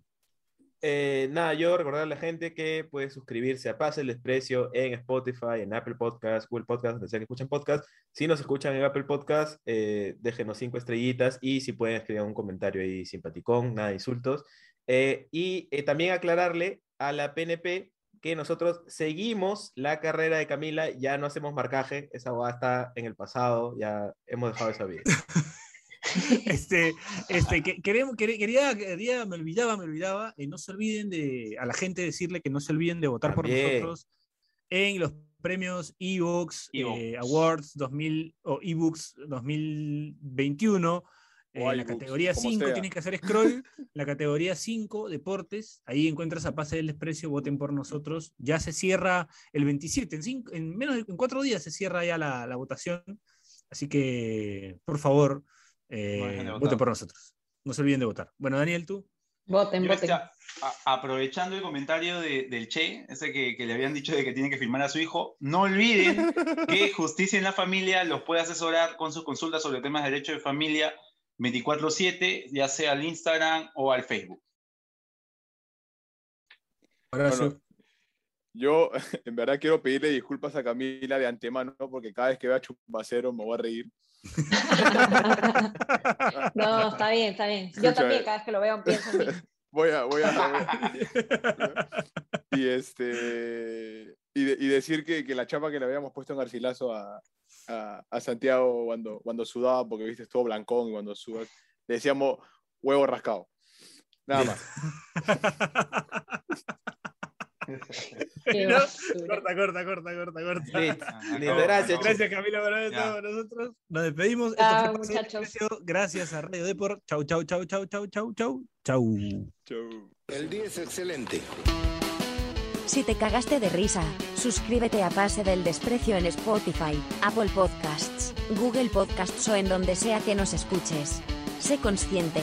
Eh, nada, yo recordar a la gente que puede suscribirse a Pase el Desprecio en Spotify, en Apple Podcast, Google Podcast, donde sea que escuchen podcast. Si nos escuchan en Apple Podcast, eh, déjenos cinco estrellitas y si pueden escribir un comentario ahí simpaticón, nada de insultos. Eh, y eh, también aclararle a la PNP que nosotros seguimos la carrera de Camila, ya no hacemos marcaje, esa va está en el pasado, ya hemos dejado esa vida. Este, este, que- queremos, quer- quería, quería, me olvidaba, me olvidaba, y no se olviden de, a la gente decirle que no se olviden de votar por También. nosotros en los premios eBooks Evox. eh, Awards 2000 o eBooks 2021. eh, en la categoría como 5 sea. tienes que hacer scroll. la categoría 5, deportes. Ahí encuentras a Pase del Desprecio. Voten por nosotros. Ya se cierra el 27. En, cinco- en menos de en cuatro días se cierra ya la, la votación. Así que, por favor, eh, voten por nosotros. No se olviden de votar. Bueno, Daniel, tú. Voten, voten. este, a- aprovechando el comentario de- del Che, ese que, que le habían dicho de que tiene que firmar a su hijo, no olviden que Justicia en la Familia los puede asesorar con sus consultas sobre temas de derecho de familia 24/7, ya sea al Instagram o al Facebook. Bueno, yo en verdad quiero pedirle disculpas a Camila de antemano porque cada vez que vea Chupacero me voy a reír. no, está bien, está bien. Yo Escucha, también, eh. cada vez que lo veo, pienso en mí. Voy a, voy a, voy a- y este y, de- y decir que, que la chapa que le habíamos puesto en Garcilaso a, a, a Santiago cuando, cuando sudaba, porque viste, todo blancón y cuando sudas, le decíamos huevo rascado. Nada más. No, corta, corta, corta, corta, corta. Listo, listo, gracias. Gracias, Camila, por haber estado con nosotros. Nos despedimos. Esto Chao, muchachos. Gracias a Radio Deport. Chau, chau, chau, chau, chau, chau, chau. Chau. Chau. El día es excelente. Si te cagaste de risa, suscríbete a Pase del Desprecio en Spotify, Apple Podcasts, Google Podcasts o en donde sea que nos escuches. Sé consciente.